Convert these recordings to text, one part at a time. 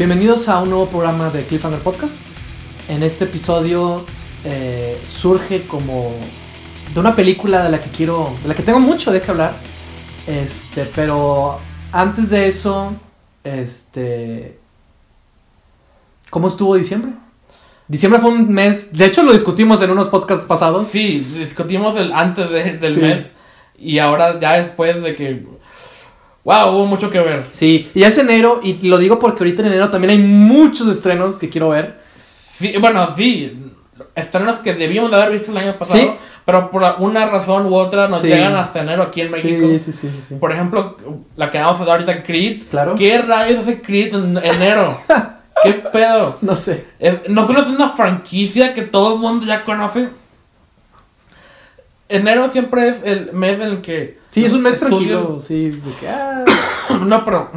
Bienvenidos a un nuevo programa de Cliffhanger Podcast. En este episodio eh, surge como de una película de la que quiero, de la que tengo mucho de qué hablar. Este, pero antes de eso, este, ¿cómo estuvo diciembre? Diciembre fue un mes, de hecho lo discutimos en unos podcasts pasados. Sí, discutimos el antes de- del Sí. mes y ahora ya después de que... Wow, hubo mucho que ver. Sí, y es enero y lo digo porque ahorita en enero también hay muchos estrenos que quiero ver. Sí, bueno, sí, estrenos que debíamos de haber visto el año pasado, Sí. pero por una razón u otra nos Sí. llegan hasta enero aquí en México. Sí, sí, sí, sí, sí. Por ejemplo, la que vamos a dar ahorita, Creed. Claro. ¿Qué rayos hace Creed en enero? ¿Qué pedo? No sé. Eh, No solo es una franquicia que todo el mundo ya conoce. Enero siempre es el mes en el que. Sí, es un mes tranquilo, sí, de que, ah, No, pero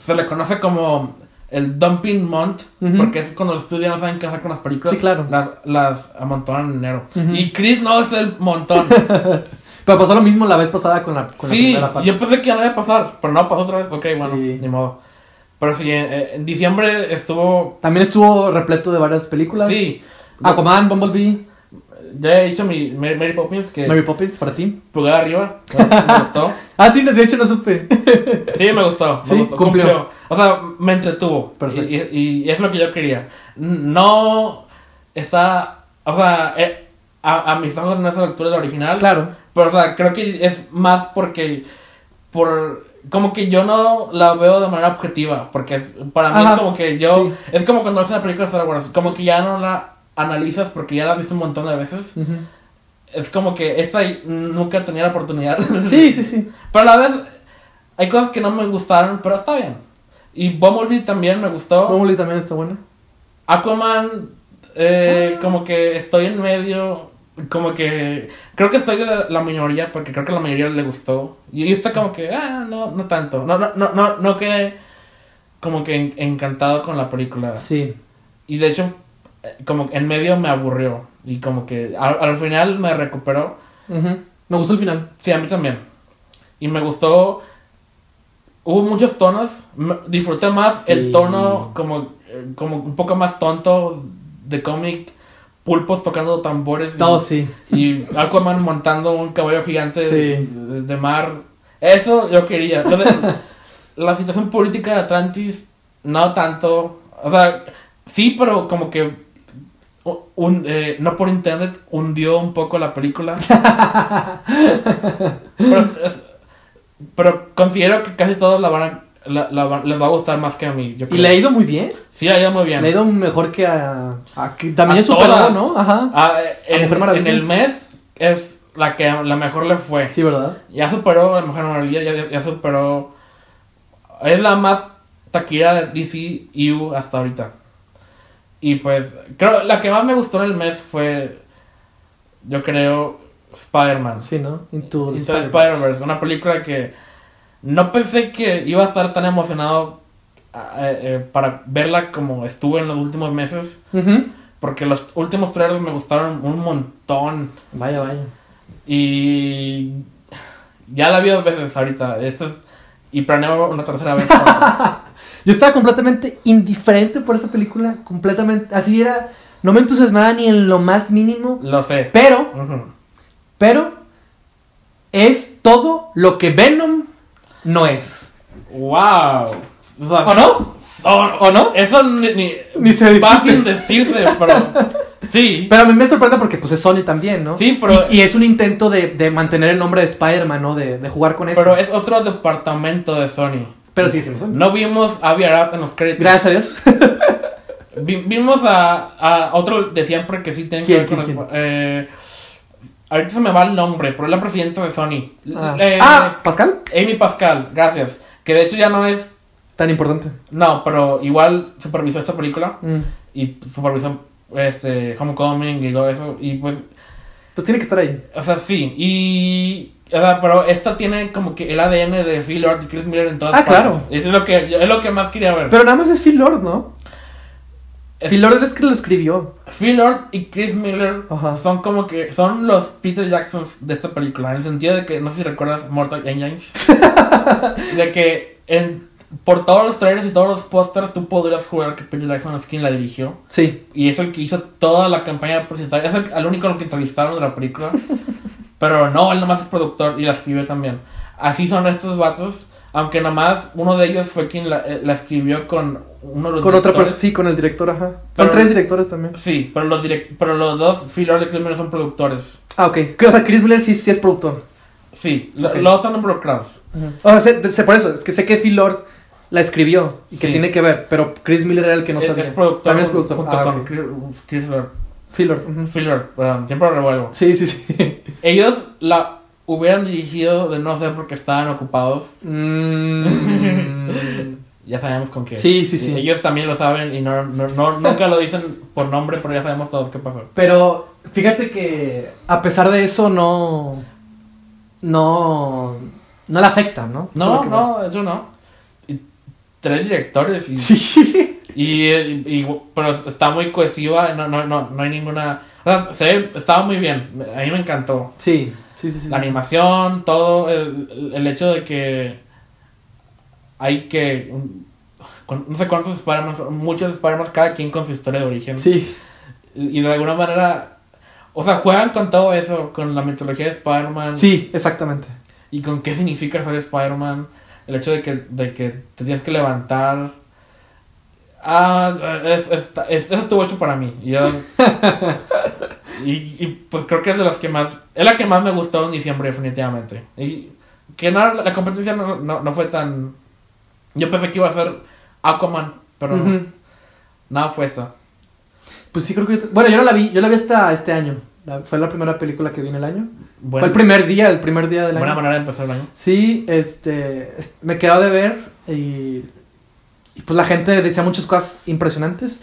se le conoce como el dumping month, Ujú. porque es cuando los estudios no saben qué hacer con las películas. Sí, claro. Las, las amontonan en enero. Ujú. Y Creed no es el montón. Pero pasó lo mismo la vez pasada con la, con la sí, primera parte. yo pensé que ya no iba a pasar, pero no pasó otra vez. Ok, bueno, Sí. ni modo. Pero sí, en, en diciembre estuvo. También estuvo repleto de varias películas. Sí, Aquaman, Bumblebee, ya he dicho mi Mary, Mary Poppins que Mary Poppins, para ti. pulgar arriba. Me gustó. Ah, sí, de hecho no supe. Sí, me gustó. me Sí, gustó, cumplió. O sea, me entretuvo. Perfecto. Y, y- y es lo que yo quería. No está. O sea, eh, a, a mis ojos no es a la altura del original. claro. Pero, o sea, creo que es más porque. Por. Como que yo no la veo de manera objetiva. Porque para mí Ajá, es como que yo. sí. Es como cuando ves una película de Star Wars. Como que ya no la analizas porque ya la has visto un montón de veces. Ujú. Es como que esta nunca tenía la oportunidad. Sí, sí, sí. Pero a la vez hay cosas que no me gustaron, pero está bien. Y Bumblebee también me gustó. Bumblebee también está buena. Aquaman, eh, como que estoy en medio. Como que creo que estoy de la, la minoría porque creo que a la mayoría le gustó. Y y está como que, ah, no, no tanto. No, no, no, no, no quedé como que en- encantado con la película. Sí. Y de hecho, como en medio me aburrió. Y como que al, al final me recuperó. Ujú. Me gustó el final. Sí, a mí también. Y me gustó. Hubo muchos tonos. Disfruté más Sí. el tono como, eh, como un poco más tonto de cómic. Pulpos tocando tambores. y- Todo sí. Y Aquaman montando un caballo gigante Sí. de, de mar. Eso yo quería. De- la situación política de Atlantis, no tanto. O sea, sí, pero como que. Un, eh, no por internet hundió un poco la película. pero, considero que casi todos la van a, la- la van- les va a gustar más que a mí. Yo Y le ha ido muy bien. Sí, le ha ido muy bien. Le ha ido mejor que a. a que también A es superado, todas. ¿no? Ajá. Ah, en el mes es la que la mejor le fue. Sí, ¿verdad? Ya superó a la Mujer Maravilla, ya, ya superó. Es la más taquilla de DCU hasta ahorita. Y pues, creo, la que más me gustó en el mes fue. Yo creo. Spider-Man. Sí, ¿no? Into Into Spider-Verse. Una película que. No pensé que iba a estar tan emocionado eh, eh, para verla como estuve en los últimos meses. Porque los últimos trailers me gustaron un montón. Vaya, vaya. Y ya la vi dos veces ahorita. Esto es- y planeo una tercera vez. Yo estaba completamente indiferente por esa película. Completamente. Así era. No me entusiasmaba ni en lo más mínimo. Lo sé. Pero, pero. Es todo lo que Venom no es. ¡Wow! O, sea, ¿O no? o- ¿O no? Eso ni, ni, Ni se va sin decirse, pero sí. Pero a mí me sorprende porque pues es Sony también, ¿no? Sí, pero- Y, y es un intento de, de mantener el nombre de Spider-Man, ¿no? De, de jugar con eso. Pero es otro departamento de Sony. Pero sí, sí, no vimos a Avi Arad en los créditos. Gracias a Dios. Vi- vimos a, a otro de siempre que sí tiene que ¿Quién, ver con quién, eh, ahorita se me va el nombre, pero es la presidenta de Sony. ah. Eh, Ah, Pascal. Amy Pascal, gracias. Que de hecho ya no es. Tan importante. No, pero igual supervisó esta película Mm. y supervisó este Homecoming y todo eso. Y pues, Pues tiene que estar ahí. o sea, sí. Y. O sea, pero esta tiene como que el ADN de Phil Lord y Chris Miller en todas Ah, partes. claro. Es lo que, es lo que más quería ver. Pero nada más es Phil Lord, ¿no? Es- Phil Lord es que lo escribió. Phil Lord y Chris Miller Ajá. son como que son los Peter Jacksons de esta película, en el sentido de que, no sé si recuerdas Mortal Engines, de que en, por todos los trailers y todos los pósters, tú podrías jugar que Peter Jackson es quien la dirigió. Sí. Y es el que hizo toda la campaña publicitaria. Es el, el único al que entrevistaron de la película. Pero no, él nomás es productor y la escribió también. Así son estos vatos. Aunque nomás uno de ellos fue quien la, eh, la escribió con uno de los Con otra persona, sí, con el director, ajá. Son tres directores también. Sí, pero los, direct- pero los dos, Phil Lord y Chris Miller, son productores. Ah, ok. O sea, Chris Miller sí, sí es productor. Sí, lo- Ok. los dos están involucrados. O sea, sé, sé por eso, es que sé que Phil Lord la escribió y que Sí. tiene que ver, pero Chris Miller era el que no sabía. es productor, También es productor. junto Ah, con ok. Chris. Phil Lord. ujú. Phil Lord, perdón, siempre lo revuelvo. Sí, sí, sí. Ellos la hubieran dirigido de no ser porque estaban ocupados. Mm. Ya sabemos con qué. Sí, sí, sí. Ellos también lo saben y no, no, no- nunca lo dicen por nombre, pero ya sabemos todos qué pasó. Pero fíjate que a pesar de eso no no no le afecta, ¿no? No, que- no, eso no. Tres directores y, Sí. y, y- y- pero está muy cohesiva, no, no, no, no hay ninguna... O sea, se estaba muy bien, a mí me encantó. Sí, sí, sí, sí. La animación, todo, el, el hecho de que hay que... No sé cuántos Spider-Man, son, muchos Spider-Man, cada quien con su historia de origen. Sí. Y de alguna manera, o sea, juegan con todo eso, con la mitología de Spider-Man. Sí, exactamente. Y con qué significa ser Spider-Man. El hecho de que, de que te tienes que levantar. Ah, es, es- es- eso estuvo hecho para mí. Y, yo- y, y, pues creo que es de las que más. Es la que más me gustó en diciembre, definitivamente. Y que no, la competencia no, no, no fue tan. Yo pensé que iba a ser Aquaman, pero no, Ujú. nada fue eso. Pues sí creo que bueno, yo no la vi, yo la vi hasta este año. La- fue la primera película que vi en el año. Buena, Fue el primer día, el primer día del buena año. manera de empezar el año. Sí, este, es- me quedó de ver y, y pues la gente decía muchas cosas impresionantes.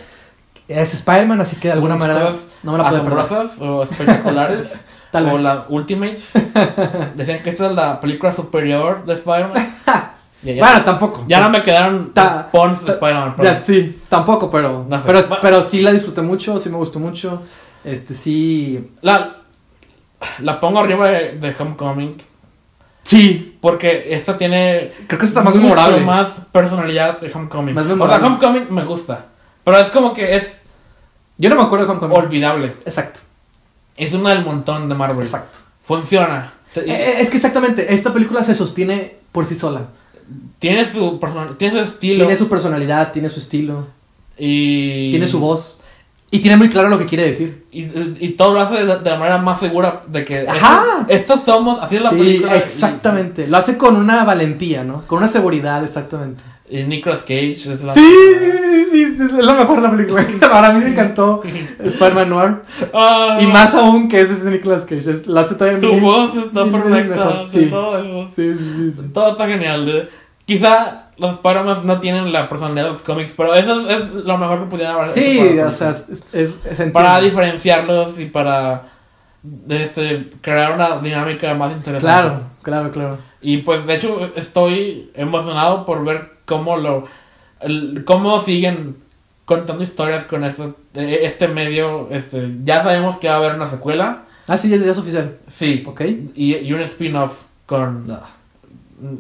Es Spider-Man, así que de alguna Muchas manera cosas no me la pude perder. o espectaculares. Tal o vez. la Ultimates. Decían que esta es la película superior de Spider-Man. Bueno, tampoco. ya no me quedaron Ta- pons de Spider-Man. Ya sí, tampoco, pero No sé. pero, pero sí la disfruté mucho, sí me gustó mucho. Este sí. La, la pongo arriba de, de Homecoming. Sí, Porque esta tiene. creo que está más memorable. más personalidad de Homecoming. Más o sea, memorable. Homecoming me gusta. Pero es como que es Yo no me acuerdo de Homecoming. olvidable. Exacto, Es una del montón de Marvel. exacto. Funciona. Eh, eh, es que exactamente, esta película se sostiene por sí sola. Tiene su tiene su estilo. Tiene su personalidad, tiene su estilo, y tiene su voz. Y tiene muy claro lo que quiere decir. Y, y todo lo hace de, de la manera más segura de que Ajá. estos, estos somos, así es la sí, película. exactamente. Lo hace con una valentía, ¿no? Con una seguridad, exactamente. Y, y Nicolas Cage es la... Sí, sí, sí, sí, sí, es lo mejor de la película. Para mí me encantó Spider-Man Noir. Ah, Y más aún que ese es Nicolas Cage. Es, lo hace todavía Su voz está perfecta. Sí. Todo, eso. Sí, sí, sí, todo está genial. de- Quizá los Spider-Man no tienen la personalidad de los cómics, pero eso es, es lo mejor que pudieran haber Sí, o sea, es, es, para diferenciarlos y para este, crear una dinámica más interesante. Claro, claro, claro. Y pues de hecho estoy emocionado por ver cómo lo el- cómo siguen contando historias con esto, este medio, este ya sabemos que va a haber una secuela, Ah, sí, ya es, ya es oficial. sí, Ok. y, y un spin-off con Ah,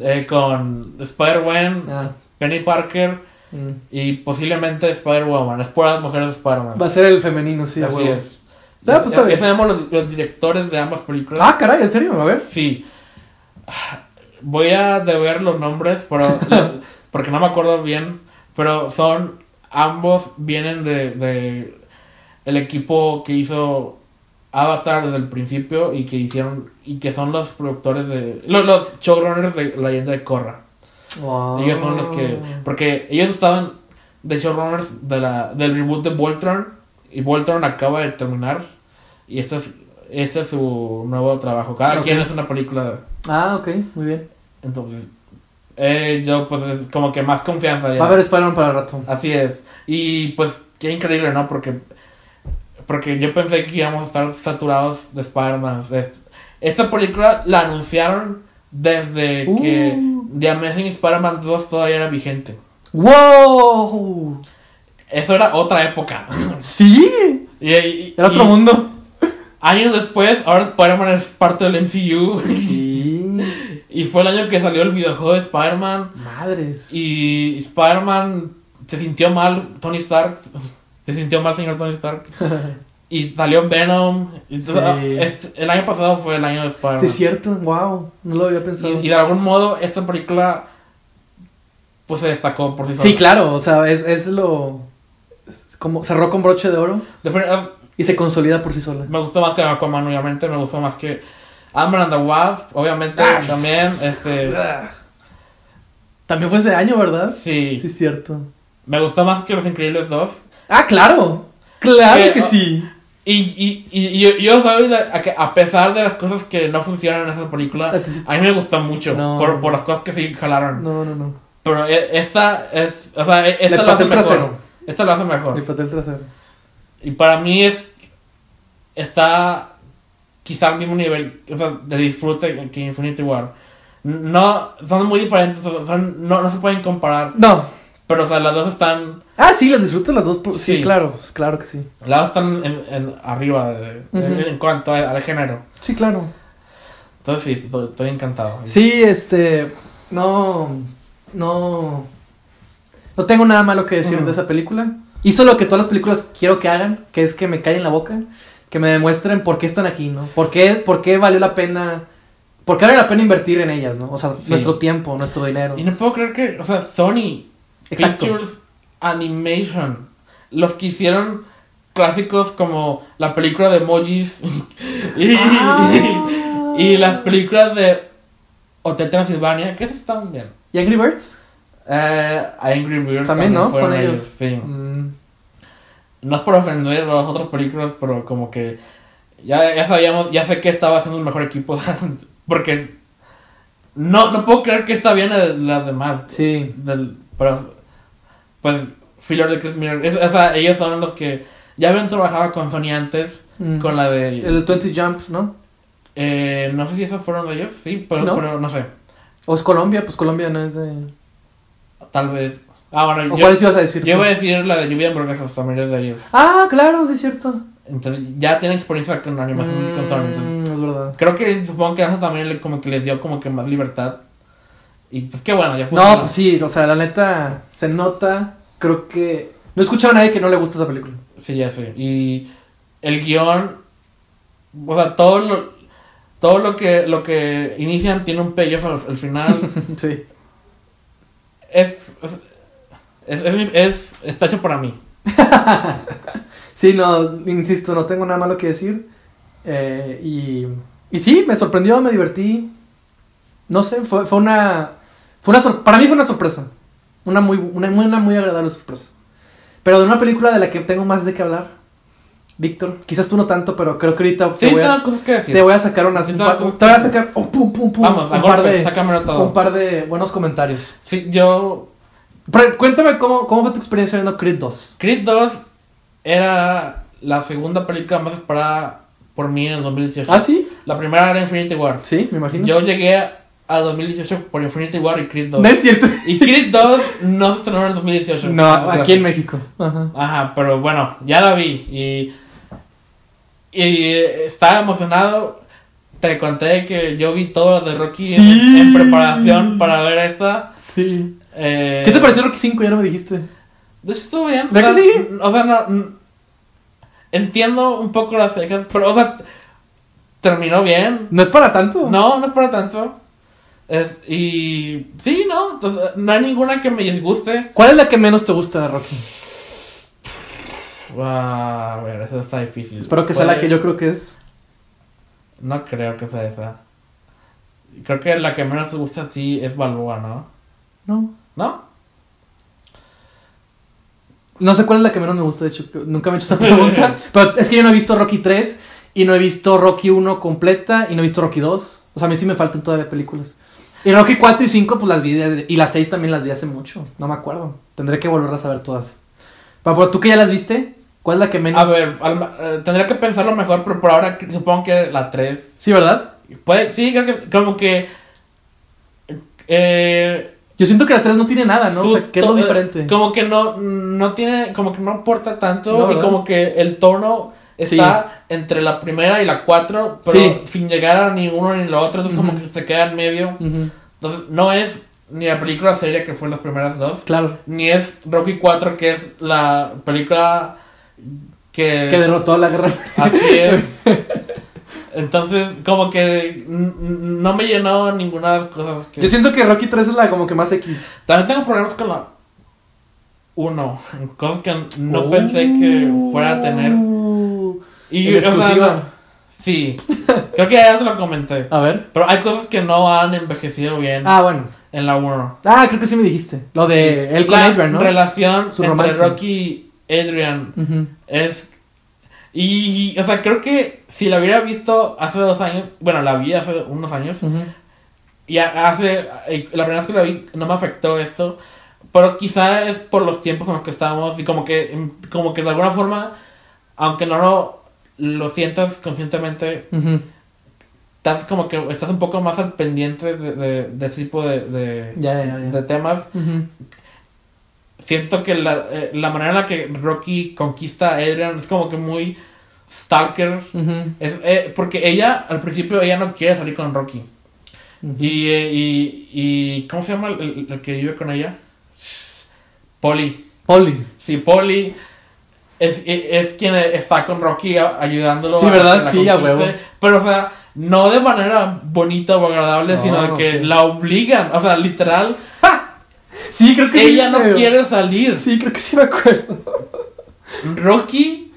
eh, con Spider-Man, ah, Penny Parker mm. y posiblemente Spider-Woman, es por las mujeres de Spider-Man. Va a ser el femenino, sí. Así huevo. es. Ah, pues está bien. los, los directores de ambas películas. Ah, caray, ¿en serio? A ver. Sí. Voy a deber los nombres, pero porque no me acuerdo bien. Pero son ambos vienen de, de el equipo que hizo Avatar desde el principio y que hicieron y que son los productores de los, los showrunners de La leyenda de Korra. Wow. Ellos son los que porque ellos estaban de showrunners de la del reboot de Voltron y Voltron acaba de terminar y este es este es su nuevo trabajo. Cada Ok. quien es una película Ah, ok, muy bien. entonces, eh, yo pues es como que más confianza ya. Va a haber Spider-Man para el rato. Así es. Y pues qué increíble, ¿no? Porque porque yo pensé que íbamos a estar saturados de Spider-Man. Es- Esta película la anunciaron desde Uh. que The Amazing Spider-Man 2 todavía era vigente. ¡Wow! Eso era otra época. ¡Sí! y, y- Era otro y mundo. Años después, ahora Spider-Man es parte del MCU. Sí. Y fue el año que salió el videojuego de Spider-Man. Madres. Y Spider-Man se sintió mal, Tony Stark. Se sintió mal, señor Tony Stark. Y salió Venom. Sí. este- el año pasado fue el año de Spider-Man. Sí, es cierto. Wow. No lo había pensado. y, y de algún modo, esta película. Pues se destacó por sí sola. Sí, claro. O sea, es, es lo. es como cerró con broche de oro fre- y se consolida por sí sola. Me gustó más que Aquaman, obviamente. Me gustó más que Ant-Man and the Wasp, obviamente. Ah. También, este. También fue ese año, ¿verdad? Sí. Sí, es cierto. Me gustó más que Los Increíbles 2. Ah, claro. Claro que sí. Y, y, y, y yo, soy de- a, que a pesar de las cosas que no funcionan en esa película, A mí me gustó mucho. No. Por, por las cosas que sí jalaron. No, no, no. Pero e- esta es. O sea, e- esta lo hace mejor. trasero. Esta lo hace mejor. El trasero. Y para mí es. Está quizá al mismo nivel o sea, de disfrute que Infinity War. No, son muy diferentes, son- no, no se pueden comparar. No. Pero, o sea, las dos están. Ah, sí, las disfruto las dos. por- Sí, Sí. claro. Claro que sí. Las dos están en, en- arriba de- Ujú. en cuanto a- al género. Sí, claro. Entonces, sí, estoy, estoy encantado. Sí, este. No. No. No tengo nada malo que decir de esa película. Hizo lo que todas las películas quiero que hagan, que es que me callen la boca, que me demuestren por qué están aquí, ¿no? ¿Por qué, por qué valió la pena. ¿Por qué vale la pena invertir en ellas, ¿no? O sea, Sí. nuestro tiempo, nuestro dinero. Y no puedo creer que, o sea, Sony Exacto. Pictures Animation, los que hicieron clásicos como la película de emojis y, Ah. y las películas de Hotel Transilvania, que esas están bien. ¿Y Angry Birds? Eh, Angry Birds También, ¿no? Son ellos. sí. Mm, No es por ofender a las otras películas, pero como que ya, ya sabíamos, ya sé que estaba haciendo el mejor equipo, porque no, no puedo creer que está bien las demás. sí. Del, pero, pues, Filler de Chris Miller, es- o sea, ellos son los que ya habían trabajado con Sony antes, Mm. con la de... El 20 Jumps, ¿no? eh, no sé si esos fueron de ellos, sí, pero ¿no? pero no sé, ¿O es Colombia? Pues Colombia no es de. tal vez... Ah, bueno, ¿O yo, cuáles ibas a decir? yo tú? voy a decir la de Lluvia de Hamburguesas, también es de ellos. Ah, claro, sí es cierto. Entonces, ya tienen experiencia con animación con Sony, entonces... Mm, es verdad. Creo que supongo que eso también le, como que les dio como que más libertad. Y pues qué bueno, ya No, pues sí, o sea, la neta se nota. Creo que. No he escuchado a nadie que no le guste esa película. Sí, ya sé. Y el guion, o sea, todo lo, todo lo que lo que inician tiene un payoff al, al final. sí. es, es, es, es- está hecho para mí. Sí, no, insisto, no tengo nada malo que decir. Eh, y, y sí, me sorprendió, me divertí. No sé, fue, fue una. Fue una para mí fue una sorpresa. Una muy, una, muy, una muy agradable sorpresa. Pero de una película de la que tengo más de qué hablar. Víctor, quizás tú no tanto, pero creo que ahorita te, Sí, voy, a, que decir. te voy a sacar unas. Un par- te voy a sacar. oh, pum, pum, pum, Vamos, a un, par golpe, de, un par de buenos comentarios. Sí, yo... Pero cuéntame cómo, cómo fue tu experiencia viendo Creed 2. Creed 2 era la segunda película más esperada por mí en el 2018. ¿Ah, sí? La primera era Infinity War. Sí, me imagino. Yo llegué a 2018 por Infinity War y Creed 2. No es cierto. Y Creed 2 no se estrenó en el 2018. No, aquí en México. Ajá. Ajá, pero bueno, ya la vi y, y estaba emocionado. Te conté que yo vi todo lo de Rocky en- Sí. en, preparación para ver esta. Sí. eh, ¿Qué te pareció Rocky 5? Ya no me dijiste. De hecho, estuvo bien. ¿Verdad que sí? O sea, no, entiendo un poco las fechas, pero, o sea, terminó bien. No es para tanto. No, no es para tanto. Es- y sí, no, entonces, no hay ninguna que me disguste. ¿Cuál es la que menos te gusta de Rocky? A ver, eso está difícil. Espero que sea la que yo creo que es. No creo que sea esa. Creo que la que menos te gusta a ti es Balboa, ¿no? No. ¿No? No sé cuál es la que menos me gusta, de hecho. Nunca me he hecho esa pregunta. pero es que yo no he visto Rocky 3 y no he visto Rocky 1 completa y no he visto Rocky 2. O sea, a mí sí me faltan todavía películas. Y Rocky 4 y 5 pues las vi de- y las 6 también las vi hace mucho. No me acuerdo. Tendré que volverlas a ver todas. Pero, pero tú que ya las viste, ¿cuál es la que menos? A ver, al- eh, tendría que pensarlo mejor, pero por ahora supongo que la 3. Sí, ¿verdad? Puede, sí, creo que como que... Eh, Yo siento que la 3 no tiene nada, ¿no? O sea, ¿qué es lo to- diferente? Como que no, no tiene, como que no aporta tanto No, y como que el tono está entre la primera y la cuatro, pero Sí. sin llegar a ni uno ni lo otro, entonces como que se queda en medio. Entonces no es ni la película seria que fue las primeras dos, Claro. ni es Rocky 4 que es la película que... Que derrotó la guerra. Así es. Entonces, como que no me llenó ninguna de las cosas que... Yo siento que Rocky 3 es la como que más X. También tengo problemas con la 1. Cosas que no pensé que fuera a tener. Uh, Y, en o sea, exclusiva. sí. Creo que ya te lo comenté. A ver. Pero hay cosas que no han envejecido bien Ah, bueno. en la 1. Ah, creo que sí me dijiste. Lo de él con Adrian, ¿no? relación Su entre romance. Rocky y Adrian Ujú. es... Y, o sea, creo que si la hubiera visto hace dos años, bueno, la vi hace unos años, Ujú. y ha- hace, eh, la primera vez que la vi no me afectó esto, pero quizá es por los tiempos en los que estamos y como que, como que de alguna forma, aunque no lo, lo sientas conscientemente, estás como que estás un poco más al pendiente de, de, de ese tipo de, de, temas. Siento que la, eh, la manera en la que Rocky conquista a Adrian es como que muy stalker. Es, eh, porque ella, al principio, ella no quiere salir con Rocky. Y, eh, y, y ¿cómo se llama el, el- que vive con ella? Polly. Oli. Sí, Polly es, es, es quien está con Rocky a- ayudándolo. Sí, a ¿verdad? la Sí, a huevo. Pero, o sea, no de manera bonita o agradable, No, sino de que la obligan. O sea, literal, Sí, creo que sí. ella no creo. quiere salir. Sí, creo que sí me acuerdo. Rocky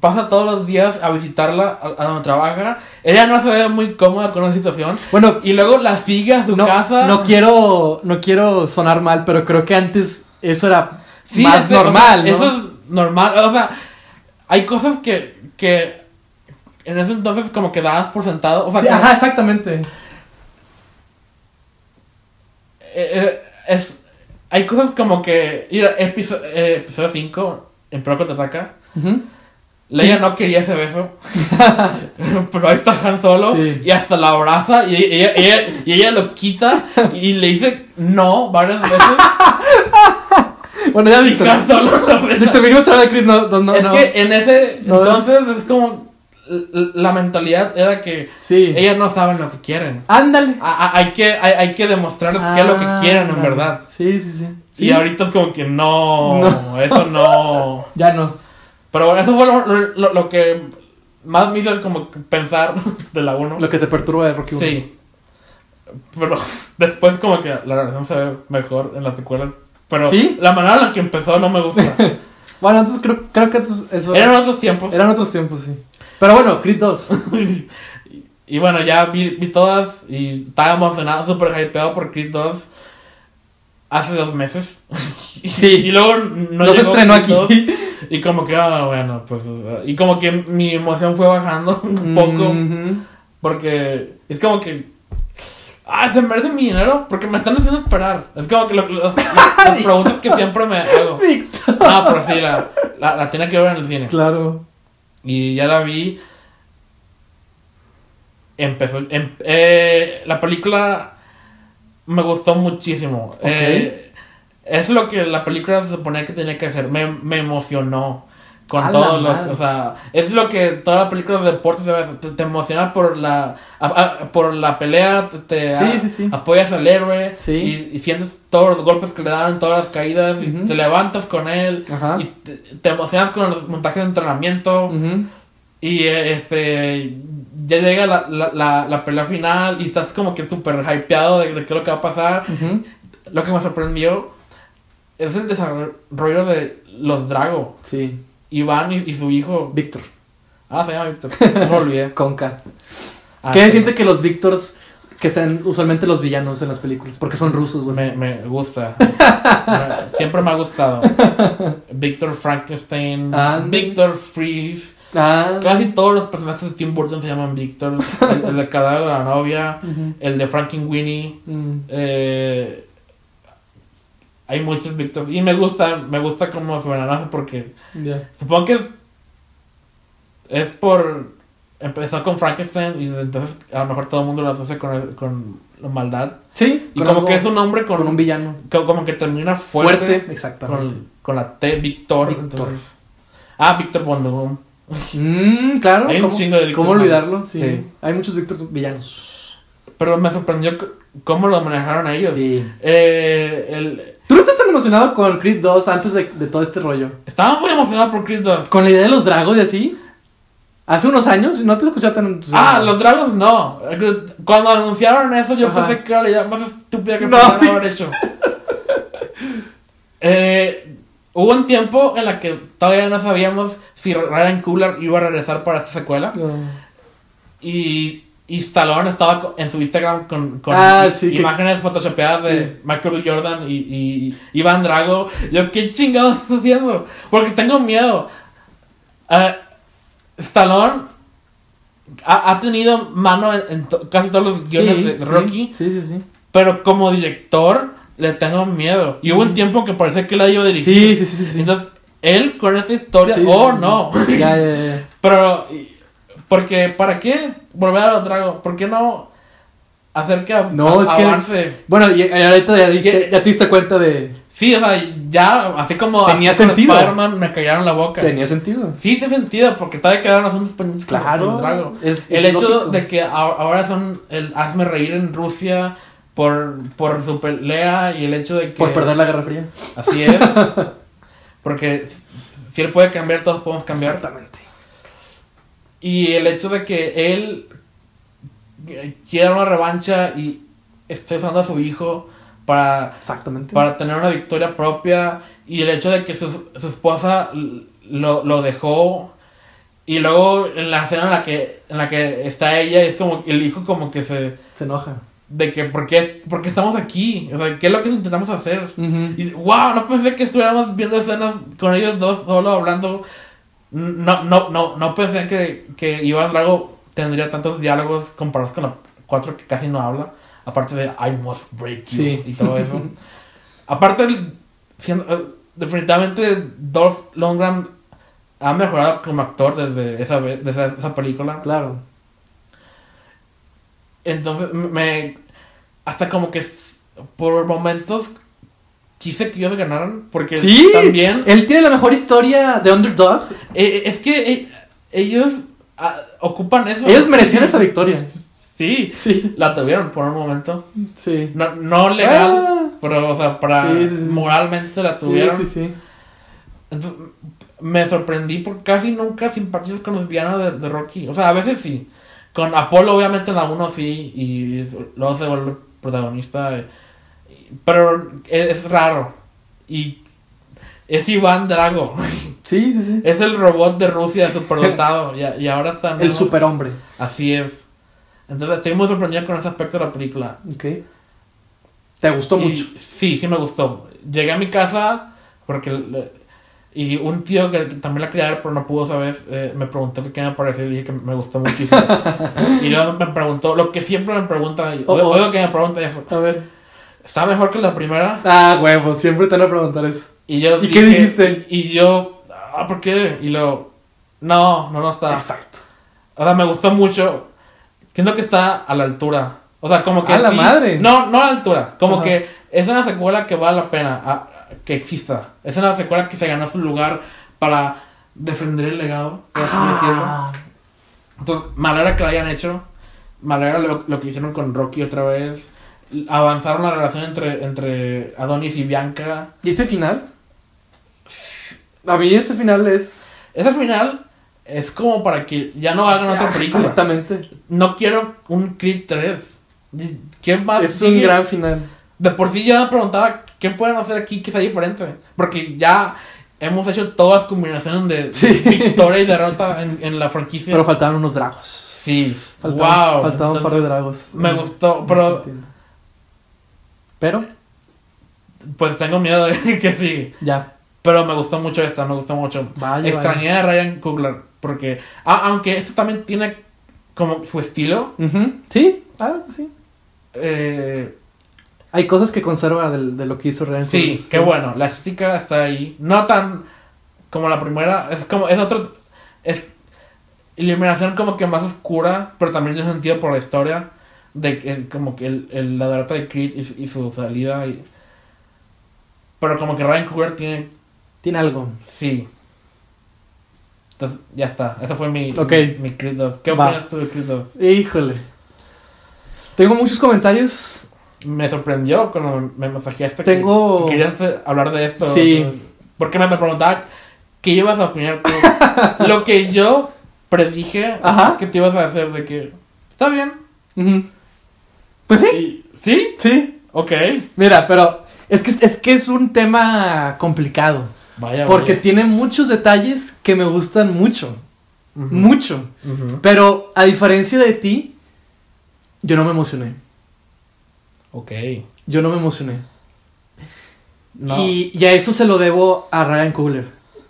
pasa todos los días a visitarla a, a donde trabaja. Ella no se ve muy cómoda con esa situación. Bueno, Y luego la sigue a su no, casa. no quiero no quiero sonar mal, pero creo que antes eso era Sí, más es de- o sea, normal, ¿no? Eso es normal. O sea, hay cosas que, que en ese entonces como que dabas por sentado. O sea, Sí, como- ajá, exactamente. eh, eh, es, hay cosas como que... Eh, episodio 5, en Pro Contraataca. Ujú. Leia Sí. no quería ese beso. pero ahí está Han Solo. Sí. Y hasta la abraza. Y ella, ella- y ella lo quita. Y le dice no varias veces. Bueno, ya Víctor. Víctor, vinimos a hablar de Chris, no, no, no. es no. que en ese No. entonces es como la mentalidad era que Sí. ellas no saben lo que quieren. Ándale. A- a- hay que hay, hay que demostrarles qué es lo que quieren en Ándale. verdad. Sí, sí, sí. Y ahorita es como que no, No. eso no. Ya no. Pero bueno, eso fue lo, lo- lo que más me hizo como que pensar de la 1. Lo que te perturba de Rocky 1. Sí. Pero después como que la relación se ve mejor en las secuelas. Pero ¿Sí? la manera en la que empezó no me gusta. Bueno, entonces creo, creo que entonces eso Eran otros tiempos. eran otros tiempos, sí. Pero bueno, Creed 2. y, y bueno, ya vi, vi todas y estaba emocionado, súper hypeado por Creed 2 hace dos meses. Sí. Y luego no No se estrenó Creed 2, aquí. Y como que, ah, bueno, pues... Y como que mi emoción fue bajando un poco. Ujú. Porque es como que. Ah, se merece mi dinero porque me están haciendo esperar. Es como que lo- lo- los, los productos que siempre me hago. Víctor. Ah, pero sí, la, la, la tiene que ver en el cine. Claro. Y ya la vi. Empezó. em- eh, la película me gustó muchísimo. Eh, es lo que la película se suponía que tenía que hacer. Me, me emocionó. Con A todo lo. madre. O sea, es lo que toda la película de deportes. Te, te emociona por la. a- a- por la pelea. Te, Sí, sí, sí. apoyas al héroe. Y, y sientes todos los golpes que le dan, todas las caídas. Y te levantas con él. Ajá. Y te, te emocionas con los montajes de entrenamiento. Y eh, este. Ya llega la, la, la, la pelea final. Y estás como que súper hypeado de, de qué es lo que va a pasar. Lo que me sorprendió. Es el desarrollo de los Drago. Sí. Iván y, y su hijo. Víctor. Ah, se llama Víctor. No me olvidé. Conca. Ah, ¿Qué sí. siente que los Víctors que sean usualmente los villanos en las películas? Porque son rusos, güey. Me, me gusta. Me- Siempre me ha gustado. Víctor Frankenstein. Ándale. Víctor Freeze. Ah. Casi todos los personajes de Tim Burton se llaman Víctor. El, el de cadáver de la novia. Ujú. El de Frankenweenie. Mm. Eh, hay muchos Víctor. Y me gusta, me gusta como suenan. No sé por qué. Ya. Supongo que es, es por. Empezó con Frankenstein y entonces a lo mejor todo el mundo lo asocia con, con la maldad. Sí. Y con como algo- que es un hombre con, con un villano. co- como que termina fuerte, Fuerte. Exactamente. con, con la T, Víctor. Entonces, Ah, Víctor Bondum. Mmm, claro. Hay un ¿Cómo, chingo de ¿Cómo olvidarlo? Sí. Sí. Hay muchos Víctor villanos. Pero me sorprendió cómo lo manejaron a ellos. Sí. Eh, el, ¿Tú no estás tan emocionado con Creed 2 antes de, de todo este rollo? estaba muy emocionado por Creed 2. ¿Con la idea de los dragos y así? Hace unos años, ¿no te escuchaste tan entusiasmado? Ah, los dragos no. Cuando anunciaron eso, yo Ajá. pensé que era la idea más estúpida que No. pudieran haber hecho. Eh, hubo un tiempo en la que todavía no sabíamos si Ryan Coogler iba a regresar para esta secuela. No. Y, y Stallone estaba en su Instagram con, con Ah, sí, que- imágenes photoshopeadas Sí. de Michael B. Jordan y, y Iván Drago. Yo, ¿qué chingados estás haciendo? Porque tengo miedo. Eh, Stallone ha, ha tenido mano en, en to- casi todos los guiones de sí, Rocky, Sí, sí, sí. pero como director le tengo miedo. Y hubo un tiempo que parecía que la iba a dirigir. Sí, sí, sí, sí. Entonces, él con esta historia, oh no. Ya, ya, ya. Pero, y- porque, ¿para qué volver a los dragos? ¿Por qué no hacer que No, a- es que- avance? Bueno, y y ahorita ya, ¿Qué? ya te diste cuenta de... Sí, o sea, ya, así como Tenía sentido. Spider-Man me callaron la boca. Tenía sentido. Sí, tiene sentido, porque todavía quedaron asuntos pendientes Claro. con los dragos. Es, El es hecho lógico. de que ahora son el hazme reír en Rusia por, por su pelea y el hecho de que... Por perder la Guerra Fría. Así es. porque si él puede cambiar, todos podemos cambiar. Exactamente. Y el hecho de que él eh, quiera una revancha y esté usando a su hijo para, Exactamente. para tener una victoria propia. Y el hecho de que su, su esposa lo, lo dejó. Y luego en la escena en la que, en la que está ella, es como el hijo como que se... Se enoja. De que, ¿por qué, por qué estamos aquí? O sea, ¿qué es lo que intentamos hacer? Ujú. Y wow, no pensé que estuviéramos viendo escenas con ellos dos solo hablando. No, no, no, no pensé que, que Iván Drago tendría tantos diálogos comparados con la 4 que casi no habla. Aparte de I must break you Sí. y todo eso. Aparte, el- eh, definitivamente Dolph Lundgren ha mejorado como actor desde esa, vez, desde esa película. Claro. Entonces, me. Hasta como que por momentos quise que ellos ganaran. Porque Sí. también. Él tiene la mejor historia de Underdog. eh, es que eh, ellos ah, ocupan eso. Ellos merecían esa victoria. Sí, Sí. la tuvieron por un momento. Sí. No, no legal, Ah. pero o sea, para. Sí, sí, moralmente la tuvieron. sí, sí. Entonces, me sorprendí porque casi nunca simpatizo con los villanos de, de Rocky. O sea, a veces sí. Con Apolo, obviamente, en la 1 sí. Y luego se vuelve protagonista. eh, Pero es, es raro. Y es Iván Drago. Sí, sí, sí. Es el robot de Rusia superdotado. y, y ahora está. El superhombre. Así es. Entonces, estoy muy sorprendido con ese aspecto de la película. Ok. Te gustó Y mucho. Sí, sí me gustó. Llegué a mi casa porque le- y un tío que también la quería ver pero no pudo saber eh, me preguntó que qué me pareció y dije que me gustó muchísimo. y luego me preguntó lo que siempre me preguntan, Oh, oigo oh. oigo que me preguntan eso, A ver. ¿Está mejor que la primera? Ah, huevos. Siempre te van a preguntar eso. Y yo ¿Y qué dije- dijiste? Y yo, ah, ¿por qué? Y luego, no, no, no está. Exacto. O sea, me gustó mucho. Siento que está a la altura. O sea, como que. ¡A la sí- madre! No, no a la altura. Como Ajá. que es una secuela que vale la pena a- a- que exista. Es una secuela que se ganó su lugar para defender el legado, por así decirlo. Ah. Entonces, me alegra que lo hayan hecho. Me alegra lo, lo que hicieron con Rocky otra vez. Avanzaron la relación entre, entre Adonis y Bianca. ¿Y ese final? A mí ese final es... Ese final es como para que ya no hagan otra Ah, película. Exactamente. No quiero un Creed 3. ¿Qué más Es un gran final. De por sí ya me preguntaba qué pueden hacer aquí que sea diferente. Porque ya hemos hecho todas las combinaciones de Sí. victoria y derrota en, en la franquicia. Pero faltaban unos dragos. sí, Faltaban, wow. faltaba un par de dragos. me gustó, pero- Pero, Pues tengo miedo de que sigue. ya. Pero me gustó mucho esta, me gustó mucho. Vale, Extrañé a Ryan Coogler. Porque, ah, aunque esto también tiene como su estilo. vale. Ujú. Sí, ah, sí. Eh, Hay cosas que conserva del- de, lo que hizo Ryan Sí, Coogler. qué bueno. La estética está ahí. No tan como la primera. Es como. Es otro. Es iluminación como que más oscura. Pero también tiene sentido por la historia. De que como que el, el- la derrota de Creed y, su- y su salida. y- pero como que Ryan Coogler tiene. Tiene algo. Sí. Entonces, ya está. Esa fue mi, Ok. mi Creed 2. ¿Qué Va. opinas tú de Creed 2? Híjole. Tengo muchos comentarios. Me sorprendió cuando me mensajeaste Tengo- que querías hacer- hablar de esto. Sí. Porque me, me preguntaba qué ibas a opinar tú. Lo que yo predije Ajá. es que te ibas a hacer de que está bien. Ujú. Pues sí. ¿Sí? Sí. Ok. Mira, pero es que es que es un tema complicado. Vaya. Porque vaya. tiene muchos detalles que me gustan mucho. Mucho. Pero a diferencia de ti, yo no me emocioné. Ok. Yo no me emocioné. No. Y, y a eso se lo debo a Ryan Coogler.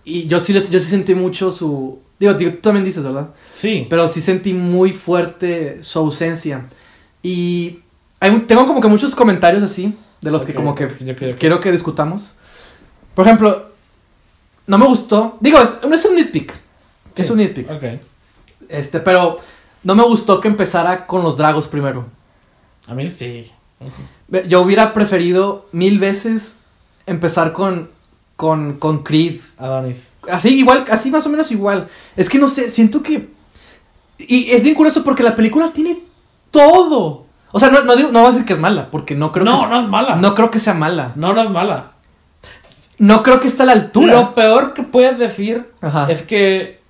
Y yo sí, yo sí sentí mucho su... Digo, digo, tú también dices, ¿verdad? Sí. Pero sí sentí muy fuerte su ausencia. Y hay tengo como que muchos comentarios así, de los que como que quiero que discutamos. Por ejemplo, no me gustó. Digo, es, es un nitpick. Es un nitpick. Ok. Este, pero no me gustó que empezara con los dragos primero. A mí sí. Yo hubiera preferido mil veces empezar con, con, con Creed. Adonis. Así, igual, así más o menos igual. Es que no sé, siento que. Y es bien curioso porque la película tiene todo. O sea, no, no, digo- no voy a decir que es mala, porque no creo no, que. no es mala. no creo que sea mala. No, no es mala. No creo que esté a la altura. Lo peor que puedes decir Ajá. es que